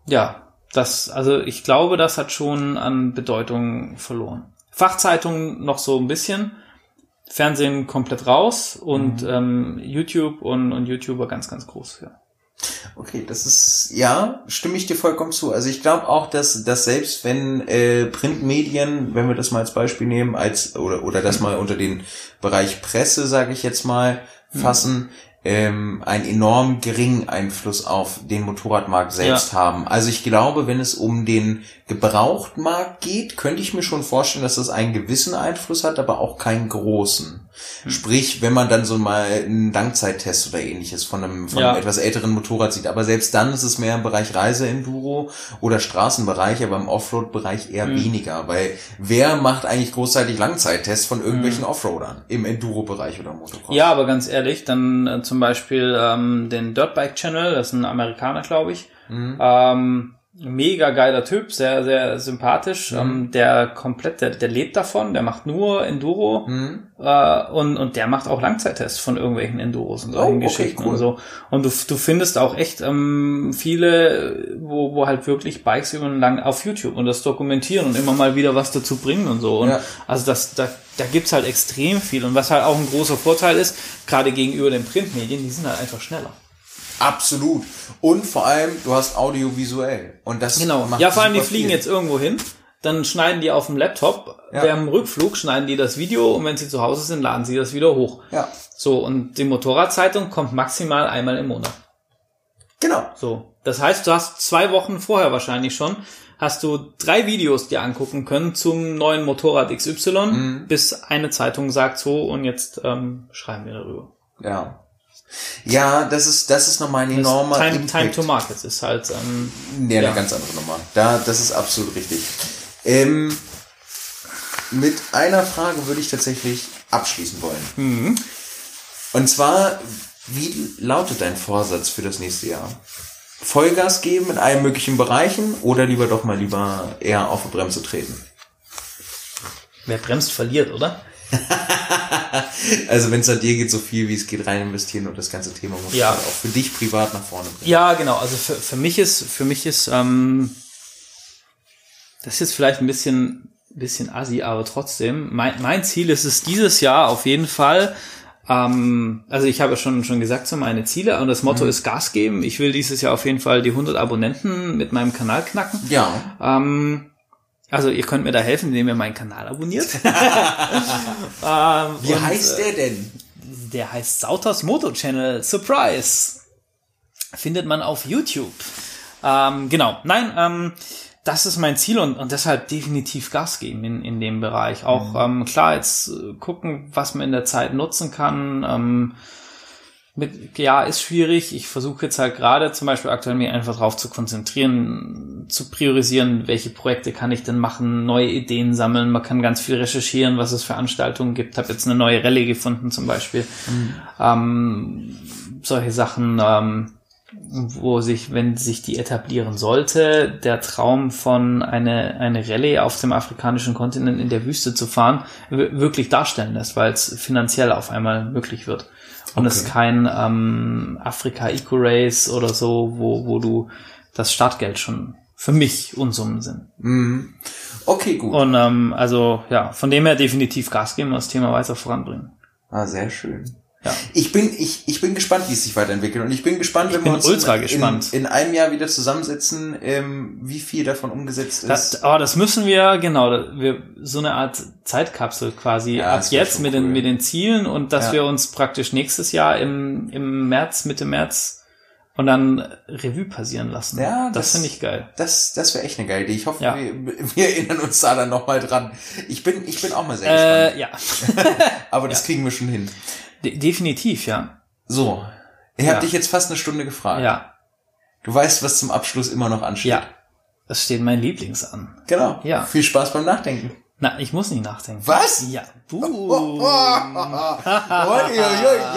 ja, das, also ich glaube, das hat schon an Bedeutung verloren. Fachzeitungen noch so ein bisschen, Fernsehen komplett raus und ähm, YouTube und, und YouTuber ganz, ganz groß. Ja. Okay, das ist, ja, stimme ich dir vollkommen zu. Also ich glaube auch, dass, dass selbst wenn äh, Printmedien, wenn wir das mal als Beispiel nehmen, als oder, oder das mal unter den Bereich Presse, sage ich jetzt mal, fassen, ähm, einen enorm geringen Einfluss auf den Motorradmarkt selbst Ja. haben. Also ich glaube, wenn es um den Gebrauchtmarkt geht, könnte ich mir schon vorstellen, dass das einen gewissen Einfluss hat, aber auch keinen großen. Hm. Sprich, wenn man dann so mal einen Langzeittest oder ähnliches von einem, von Ja. einem etwas älteren Motorrad sieht. Aber selbst dann ist es mehr im Bereich Reise-Enduro oder Straßenbereich, aber im Offroad-Bereich eher Hm. weniger. Weil wer macht eigentlich großzeitig Langzeittests von irgendwelchen Hm. Offroadern im Enduro-Bereich oder Motocross? Ja, aber ganz ehrlich, dann äh, zum Beispiel ähm, den Dirtbike Channel, das ist ein Amerikaner, glaube ich. Mhm. Ähm, mega geiler Typ, sehr, sehr sympathisch. Mhm. Ähm, der komplett, der, der lebt davon, der macht nur Enduro Mhm. äh, und, und der macht auch Langzeittests von irgendwelchen Enduros und solchen Oh, okay, Geschichten cool. und so. Und du, du findest auch echt ähm, viele, wo, wo halt wirklich Bikes über einen lang auf YouTube und das dokumentieren und immer mal wieder was dazu bringen und so. Und Ja. also das, da, da gibt's halt extrem viel. Und was halt auch ein großer Vorteil ist, gerade gegenüber den Printmedien, die sind halt einfach schneller. Absolut. Und vor allem, du hast audiovisuell. Und das Genau. macht Ja, vor allem die fliegen viel. jetzt irgendwo hin, dann schneiden die auf dem Laptop, Ja. während dem Rückflug schneiden die das Video und wenn sie zu Hause sind, laden sie das wieder hoch. Ja, So, und die Motorradzeitung kommt maximal einmal im Monat. genau. So. Das heißt, du hast zwei Wochen vorher wahrscheinlich schon, hast du drei Videos dir angucken können zum neuen Motorrad XY, Mhm. bis eine Zeitung sagt so und jetzt ähm, schreiben wir darüber. Ja. Ja, das ist, das ist nochmal ein enormer Time, Impact. Time to Market ist halt, ähm, Ja, Ja. eine ganz andere Nummer. Da, das ist absolut richtig. Ähm, mit einer Frage würde ich tatsächlich abschließen wollen. Mhm. Und zwar, wie lautet dein Vorsatz für das nächste Jahr? Vollgas geben in allen möglichen Bereichen oder lieber doch mal lieber eher auf die Bremse treten? wer bremst, verliert, oder? Also wenn es an dir geht, so viel wie es geht, rein investieren und das ganze Thema muss Ja. halt auch für dich privat nach vorne bringen. Ja, genau. Also für, für mich ist, für mich ist, ähm, das ist jetzt vielleicht ein bisschen, bisschen assi, aber trotzdem, mein, mein Ziel ist es dieses Jahr auf jeden Fall, ähm, also ich habe ja schon, schon gesagt, so meine Ziele und das Motto ist Gas geben. Ich will dieses Jahr auf jeden Fall die 100 Abonnenten mit meinem Kanal knacken. Ja. Ähm, also ihr könnt mir da helfen, indem ihr meinen Kanal abonniert. ähm, Wie und, heißt äh, der denn? der heißt Sautas Moto Channel. Surprise! Findet man auf YouTube. Ähm, genau. Nein, ähm, das ist mein Ziel und, und deshalb definitiv Gas geben in, in dem Bereich. Auch ähm, klar, jetzt äh, gucken, was man in der Zeit nutzen kann. Ähm, mit, ja, ist schwierig. Ich versuche jetzt halt gerade zum Beispiel aktuell mir einfach darauf zu konzentrieren, zu priorisieren, welche Projekte kann ich denn machen, neue Ideen sammeln. Man kann ganz viel recherchieren, was es für Veranstaltungen gibt. Habe jetzt eine neue Rallye gefunden zum Beispiel. Ähm, solche Sachen, ähm, wo sich, wenn sich die etablieren sollte, der Traum von eine, eine Rallye auf dem afrikanischen Kontinent in der Wüste zu fahren, wirklich darstellen lässt, weil es finanziell auf einmal möglich wird. Und es Okay. kein ähm, Afrika Eco Race oder so, wo, wo du das Startgeld schon für mich Unsummen sind. Mhm. Okay, gut. Und ähm, also ja, von dem her definitiv Gas geben und das Thema weiter voranbringen. Ah, sehr schön. Ja. Ich bin, ich, ich bin gespannt, wie es sich weiterentwickelt. Und ich bin gespannt, wenn bin wir uns ultra in, gespannt. In, in einem Jahr wieder zusammensetzen, ähm, wie viel davon umgesetzt ist. Das, aber das müssen wir, genau, wir, so eine Art Zeitkapsel quasi Ja, ab jetzt mit, cool. den, mit den Zielen und dass Ja. wir uns praktisch nächstes Jahr im, im März, Mitte März und dann Revue passieren lassen. Ja, das, das- finde ich geil. Das, das wäre echt eine geile Idee. Ich hoffe, Ja. wir, wir erinnern uns da dann nochmal dran. Ich bin, ich bin auch mal sehr Äh, ja, gespannt. Aber das kriegen wir schon hin. De definitiv, ja. So. Ich habe Ja. dich jetzt fast eine Stunde gefragt. Ja, Du weißt, was zum Abschluss immer noch ansteht. ja. Das steht mein Lieblings an. Genau. Ja. Viel Spaß beim Nachdenken. Na, ich muss nicht nachdenken. Was? Ja. Oh, oh, oh, oh,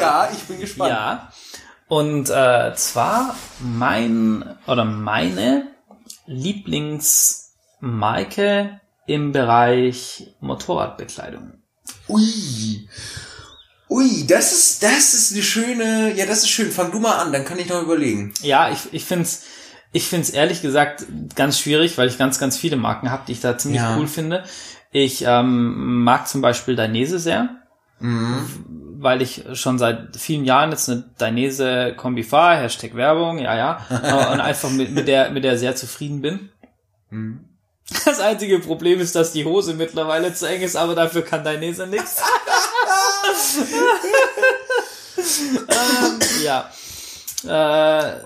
ja, ich bin gespannt. Ja. Und äh, zwar mein oder meine Lieblingsmarke im Bereich Motorradbekleidung. Ui. Ui, das ist, das ist eine schöne, ja, das ist schön. Fang du mal an, dann kann ich noch überlegen. Ja, ich, ich find's ich find's ehrlich gesagt ganz schwierig, weil ich ganz, ganz viele Marken habe, die ich da ziemlich Ja. cool finde. Ich ähm, mag zum Beispiel Dainese sehr. weil ich schon seit vielen Jahren jetzt eine Dainese Kombi fahre, Hashtag Werbung, ja, ja, und einfach mit, mit der, mit der sehr zufrieden bin. Das einzige Problem ist, dass die Hose mittlerweile zu eng ist, aber dafür kann Dainese nichts. ähm, ja. Äh,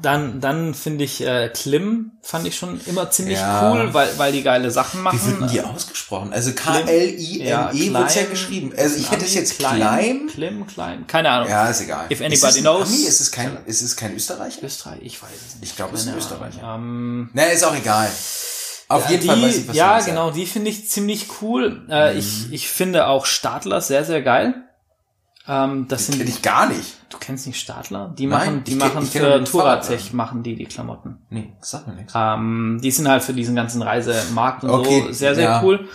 dann, dann finde ich äh, Klim fand ich schon immer ziemlich Ja. cool, weil, weil die geile Sachen machen. Wie wird denn die ausgesprochen? Also K-L-I-M-E Ja, wird's ja Klein, geschrieben. Also ich hätte es jetzt Klein. Klim, Klein, keine Ahnung. Ja, ist egal. If ist anybody es ein knows. Ami? Ist es kein, ist es kein Österreicher? Österreich, ich weiß es nicht. Ich glaube, es ist ein Österreicher. Ähm, Na, ist auch egal. Auf Ja, jeden die, Fall weiß ich, was ja, genau, die finde ich ziemlich cool. Äh, Mhm. ich, ich finde auch Stadler sehr, sehr geil. Ähm, das Kenn sind, ich gar nicht. du kennst nicht Stadler? Die Nein, machen, die kenn- machen für Touratech machen die die Klamotten. Nee, sag mir nichts. Ähm, die sind halt für diesen ganzen Reisemarkt und Okay, so sehr, sehr ja. cool.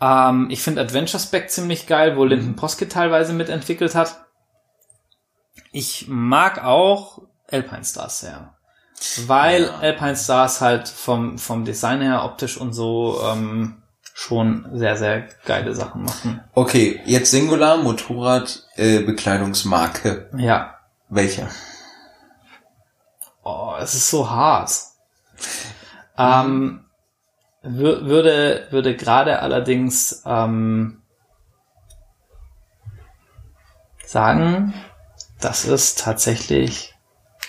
Ähm, ich finde Adventure Spec ziemlich geil, wo Mhm. Linden Poske teilweise mitentwickelt hat. Ich mag auch Alpine Stars sehr. Weil Ja. Alpine Stars halt vom, vom Design her, optisch und so ähm, schon sehr, sehr geile Sachen machen. Okay, jetzt Singular, Motorrad, äh, Bekleidungsmarke. Ja. Welche? Oh, es ist so hart. Ähm, wür- würde, würde gerade allerdings ähm, sagen, dass es tatsächlich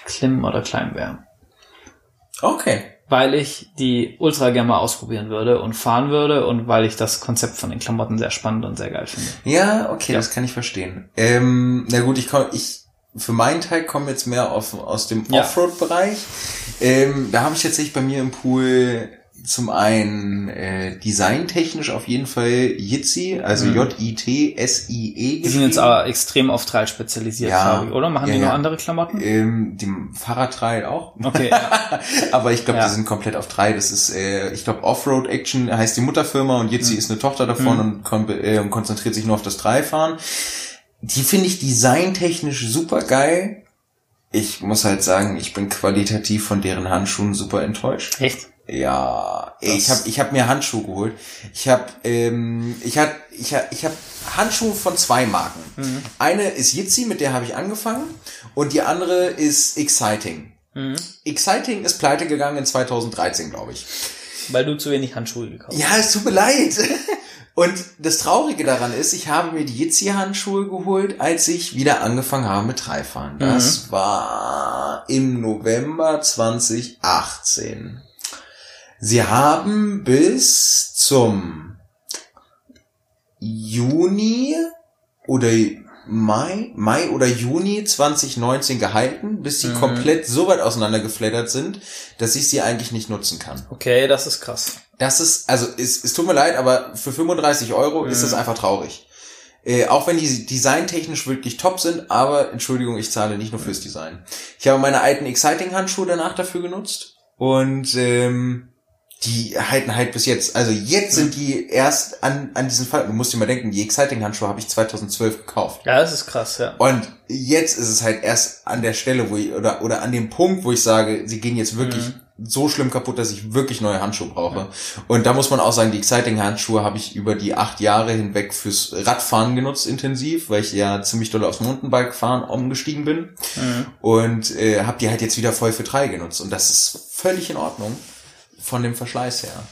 Klim oder Klein wäre. Okay. Weil ich die Ultra gerne mal ausprobieren würde und fahren würde und weil ich das Konzept von den Klamotten sehr spannend und sehr geil finde. Ja, okay, Ja. das kann ich verstehen. Ähm, na gut, ich komme, ich für meinen Teil komme jetzt mehr auf, aus dem Ja. Offroad-Bereich. Ähm, da habe ich tatsächlich bei mir im Pool zum einen äh, designtechnisch auf jeden Fall Jitsi, also Mhm. J-I-T-S-I-E Die sind jetzt aber extrem auf Trail spezialisiert, Ja. glaube ich, oder? Machen Ja, die noch ja. andere Klamotten? ähm, dem Fahrradtrail auch. Okay. Aber ich glaube, die sind komplett auf drei. Das ist, äh, ich glaube, Offroad Action heißt die Mutterfirma und Jitsi ist eine Tochter davon Mhm. und, kon äh, konzentriert sich nur auf das Dreifahren. Die finde ich designtechnisch super geil. Ich muss halt sagen, ich bin qualitativ von deren Handschuhen super enttäuscht. echt? Ja, Das- ich habe ich hab mir Handschuhe geholt. Ich habe ähm, ich hab, ich hab, ich hab Handschuhe von zwei Marken. Mhm. Eine ist Jitsi, mit der habe ich angefangen und die andere ist Exciting. Mhm. Exciting ist pleite gegangen in 2013, glaube ich. Weil du zu wenig Handschuhe gekauft hast. Ja, es tut mir leid. Und das Traurige daran ist, ich habe mir die Jitsi-Handschuhe geholt, als ich wieder angefangen habe mit Dreifahren. Das war im November 2018. Sie haben bis zum Juni oder Mai, Mai oder Juni 2019 gehalten, bis sie Mhm. komplett so weit auseinandergeflattert sind, dass ich sie eigentlich nicht nutzen kann. Okay, das ist krass. Das ist, also es, es tut mir leid, aber für 35 Euro ist Mhm. es einfach traurig. Äh, auch wenn die designtechnisch wirklich top sind, aber Entschuldigung, ich zahle nicht nur fürs Design. Ich habe meine alten Exciting-Handschuhe danach dafür genutzt und ähm, die halten halt bis jetzt. Also jetzt sind die erst an, an diesen Fall. Du musst dir mal denken, die Exciting-Handschuhe habe ich 2012 gekauft. Ja, das ist krass, ja. Und jetzt ist es halt erst an der Stelle, wo ich, oder, oder an dem Punkt, wo ich sage, sie gehen jetzt wirklich so schlimm kaputt, dass ich wirklich neue Handschuhe brauche. Und da muss man auch sagen, die Exciting-Handschuhe habe ich über die acht Jahre hinweg fürs Radfahren genutzt intensiv, weil ich ja ziemlich doll aufs Mountainbike-Fahren umgestiegen bin. Mhm. Und äh, habe die halt jetzt wieder voll für drei genutzt. Und das ist völlig in Ordnung von dem Verschleiß her.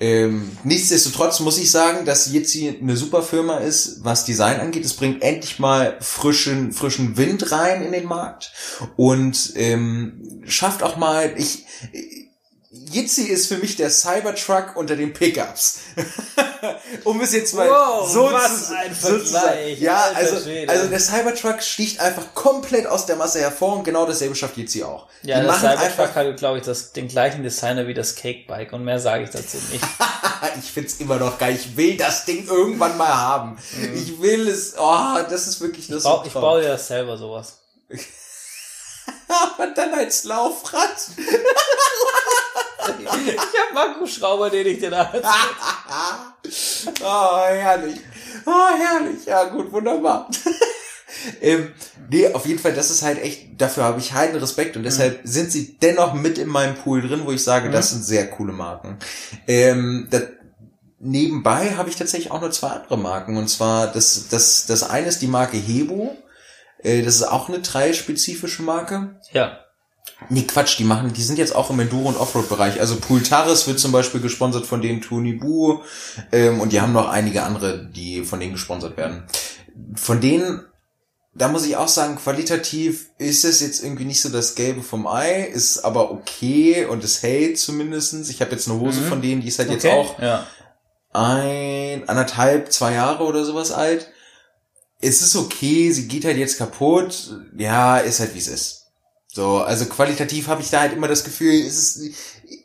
Ähm, nichtsdestotrotz muss ich sagen, dass Jitsi eine super Firma ist, was Design angeht. Es bringt endlich mal frischen, frischen Wind rein in den Markt und ähm, schafft auch mal, ich, Jitsi ist für mich der Cybertruck unter den Pickups. um es jetzt mal Wow, so zu, ein so zu sagen. Ja, also, also der Cybertruck sticht einfach komplett aus der Masse hervor und genau dasselbe schafft Jitsi auch. Ja, Die der Cybertruck hat, glaube ich, das, den gleichen Designer wie das Cakebike und mehr sage ich dazu nicht. ich find's immer noch geil. Ich will das Ding irgendwann mal haben. Ich will es. Oh, das ist wirklich das. Ich, ich baue das selber sowas. Aber dann als Laufrad. Ich habe einen Akkuschrauber, den ich dir da Oh, herrlich. Oh, herrlich. Ja, gut, wunderbar. ähm, nee, auf jeden Fall, das ist halt echt, dafür habe ich heiden Respekt und deshalb sind sie dennoch mit in meinem Pool drin, wo ich sage, das sind sehr coole Marken. Ähm, das, nebenbei habe ich tatsächlich auch nur zwei andere Marken. Und zwar, das, das, das eine ist die Marke Hebo. Äh, das ist auch eine Trail-spezifische Marke. Ja. Nee, Quatsch, die machen, die sind jetzt auch im Enduro- und Offroad-Bereich. Also Pool Taris wird zum Beispiel gesponsert von dem Tony Bu ähm, und die haben noch einige andere, die von denen gesponsert werden. Von denen, da muss ich auch sagen, qualitativ ist es jetzt irgendwie nicht so das Gelbe vom Ei, ist aber okay und es hält zumindestens. Ich habe jetzt eine Hose Mhm. von denen, die ist halt jetzt Okay. auch Ja. ein, anderthalb, zwei Jahre oder sowas alt. Es ist okay, sie geht halt jetzt kaputt. Ja, ist halt wie es ist. So, also qualitativ habe ich da halt immer das Gefühl, es ist,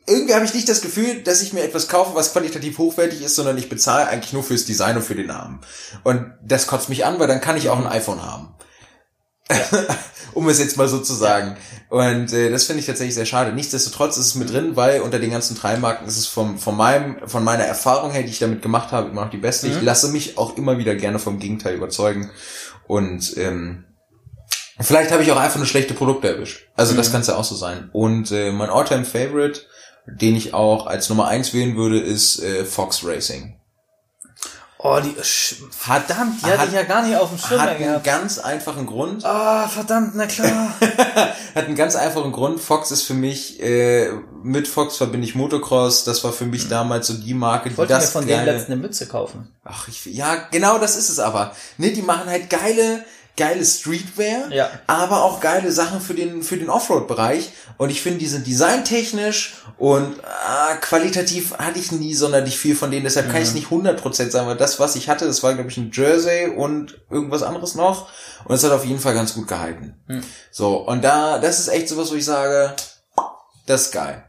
irgendwie habe ich nicht das Gefühl, dass ich mir etwas kaufe, was qualitativ hochwertig ist, sondern ich bezahle eigentlich nur fürs Design und für den Namen. Und das kotzt mich an, weil dann kann ich auch ein iPhone haben. um es jetzt mal so zu sagen. Und äh, das finde ich tatsächlich sehr schade. Nichtsdestotrotz ist es mit drin, weil unter den ganzen drei Marken ist es vom, von, meinem, von meiner Erfahrung her, die ich damit gemacht habe, immer noch die beste. Ich Mhm. lasse mich auch immer wieder gerne vom Gegenteil überzeugen. Und ähm, vielleicht habe ich auch einfach eine schlechte Produkte erwischt. Also das Mhm. kann es ja auch so sein. Und äh, mein Alltime Favorite, den ich auch als Nummer eins wählen würde, ist äh, Fox Racing. Oh, die, sch- Hat, verdammt, die hatte hat, ich ja gar nicht auf dem Schirm hat einen ganz einfachen Grund. Ah, verdammt, na klar. Hat einen ganz einfachen Grund. Fox ist für mich, äh, mit Fox verbinde ich Motocross. Das war für mich damals so die Marke, Ich die wollte mir das von denen geile- letztens eine Mütze kaufen. Ach, ich, ja, genau das ist es aber. Ne, die machen halt geile, geile Streetwear, Ja. aber auch geile Sachen für den, für den Offroad-Bereich. Und ich finde, die sind designtechnisch und äh, qualitativ hatte ich nie sonderlich viel von denen. Deshalb kann ich es nicht 100% sagen, weil das, was ich hatte, das war, glaube ich, ein Jersey und irgendwas anderes noch. Und es hat auf jeden Fall ganz gut gehalten. Hm. So, und da, das ist echt sowas, wo ich sage, das ist geil.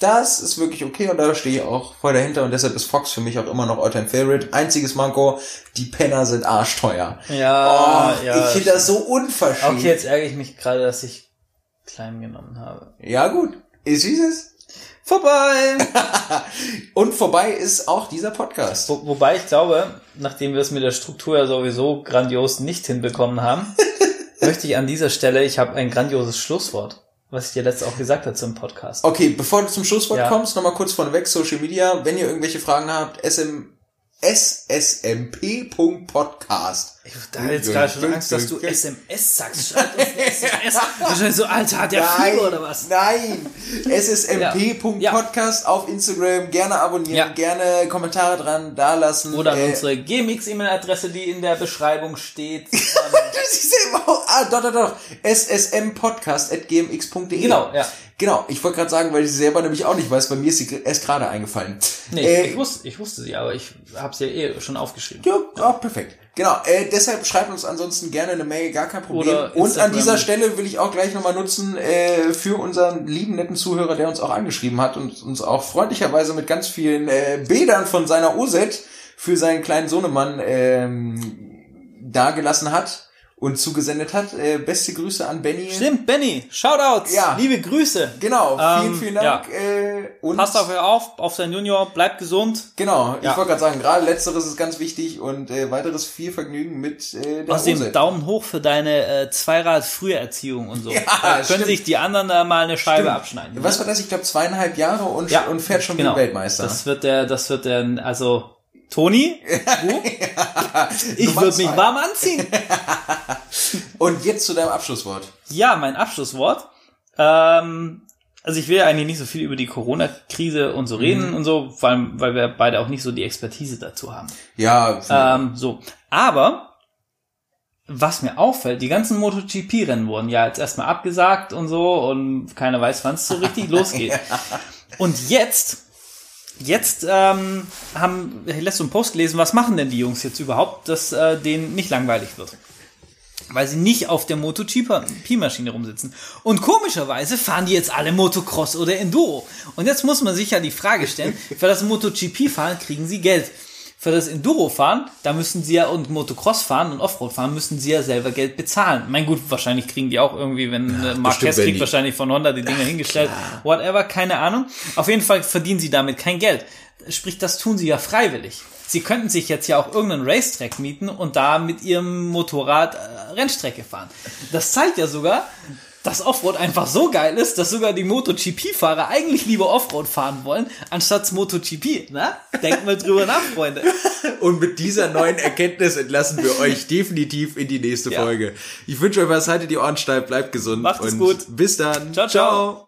Das ist wirklich okay und da stehe ich auch voll dahinter und deshalb ist Fox für mich auch immer noch Alltime Favorite. Einziges Manko, die Penner sind arschteuer. Ja, oh, ja. ich finde das so unverschämt. Okay, jetzt ärgere ich mich gerade, dass ich klein genommen habe. Ja gut, ist wie es. Vorbei! Und vorbei ist auch dieser Podcast. Wo, wobei ich glaube, nachdem wir es mit der Struktur ja sowieso grandios nicht hinbekommen haben, möchte ich an dieser Stelle, ich habe ein grandioses Schlusswort, was ich dir letztes auch gesagt habe zum Podcast. Okay, bevor du zum Schlusswort Ja. kommst, nochmal kurz vorneweg, Social Media. Wenn ihr irgendwelche Fragen habt, SM, ssmp.podcast. Ich hatte jetzt gerade schon Angst, dass du SMS sagst. Schreib uns eine SMS. Wahrscheinlich so, Alter, hat der Fieber oder was? Nein, ssmp.podcast auf Instagram. Gerne abonnieren, Ja. gerne Kommentare dran da lassen. Oder Äh, unsere GMX-E-Mail-Adresse, die in der Beschreibung steht. Ähm, Das ist eben auch, ah, doch, doch, doch, ssmpodcast.gmx.de. genau, ja. Genau, ich wollte gerade sagen, weil ich sie selber nämlich auch nicht weiß, bei mir ist sie erst gerade eingefallen. Nee, Äh, ich, wusste, ich wusste sie, aber ich habe sie ja eh schon aufgeschrieben. Ja, ja, perfekt. Genau, äh, deshalb schreibt uns ansonsten gerne eine Mail, gar kein Problem. Oder Und an dieser Stelle will ich auch gleich nochmal nutzen äh, für unseren lieben, netten Zuhörer, der uns auch angeschrieben hat und uns auch freundlicherweise mit ganz vielen äh, Bildern von seiner OZ für seinen kleinen Sohnemann ähm, dagelassen hat und zugesendet hat. Äh, beste Grüße an Benny. Stimmt, Benny, Shoutouts, Ja. liebe Grüße. Genau, vielen, Ähm, vielen Dank. Äh, und Passt auf euch auf, auf sein Junior, bleibt gesund. Genau, ich Ja. wollte gerade sagen, gerade letzteres ist ganz wichtig und äh, weiteres viel Vergnügen mit äh, der Außerdem. Daumen hoch für deine äh, Zweirad-Früherziehung und so. da können stimmt. sich die anderen da mal eine Scheibe Stimmt. abschneiden. Was war das? Ich glaube zweieinhalb Jahre und, Ja, und fährt schon genau. wie Weltmeister. Das wird der, das wird der, also Toni, du? ich würde mich warm anziehen. Und jetzt zu deinem Abschlusswort. Ja, mein Abschlusswort. Ähm, also ich will ja eigentlich nicht so viel über die Corona-Krise und so Mhm. reden und so, vor allem, weil wir beide auch nicht so die Expertise dazu haben. Ja, Ähm, so. Aber was mir auffällt, die ganzen MotoGP-Rennen wurden ja jetzt erstmal abgesagt und so und keiner weiß, wann es so richtig losgeht. Und jetzt, jetzt ähm, haben ich letzte einen Post gelesen, was machen denn die Jungs jetzt überhaupt, dass äh, denen nicht langweilig wird. Weil sie nicht auf der MotoGP-Maschine rumsitzen. Und komischerweise fahren die jetzt alle Motocross oder Enduro. Und jetzt muss man sich ja die Frage stellen, für das MotoGP-Fahren kriegen sie Geld. Für das Enduro-Fahren, da müssen sie ja und Motocross fahren und Offroad fahren, müssen sie ja selber Geld bezahlen. Mein gut, wahrscheinlich kriegen die auch irgendwie, wenn äh, Marquez kriegt die- wahrscheinlich von Honda die Dinge hingestellt, whatever, keine Ahnung. Auf jeden Fall verdienen sie damit kein Geld. Sprich, das tun sie ja freiwillig. Sie könnten sich jetzt ja auch irgendeinen Racetrack mieten und da mit ihrem Motorrad äh, Rennstrecke fahren. Das zeigt ja sogar, dass Offroad einfach so geil ist, dass sogar die MotoGP-Fahrer eigentlich lieber Offroad fahren wollen, anstatt MotoGP. Na? Denkt mal drüber nach, Freunde. Und mit dieser neuen Erkenntnis entlassen wir euch definitiv in die nächste Ja. Folge. Ich wünsche euch was, haltet die Ohren steif, bleibt gesund. Macht es gut. Bis dann. Ciao, ciao.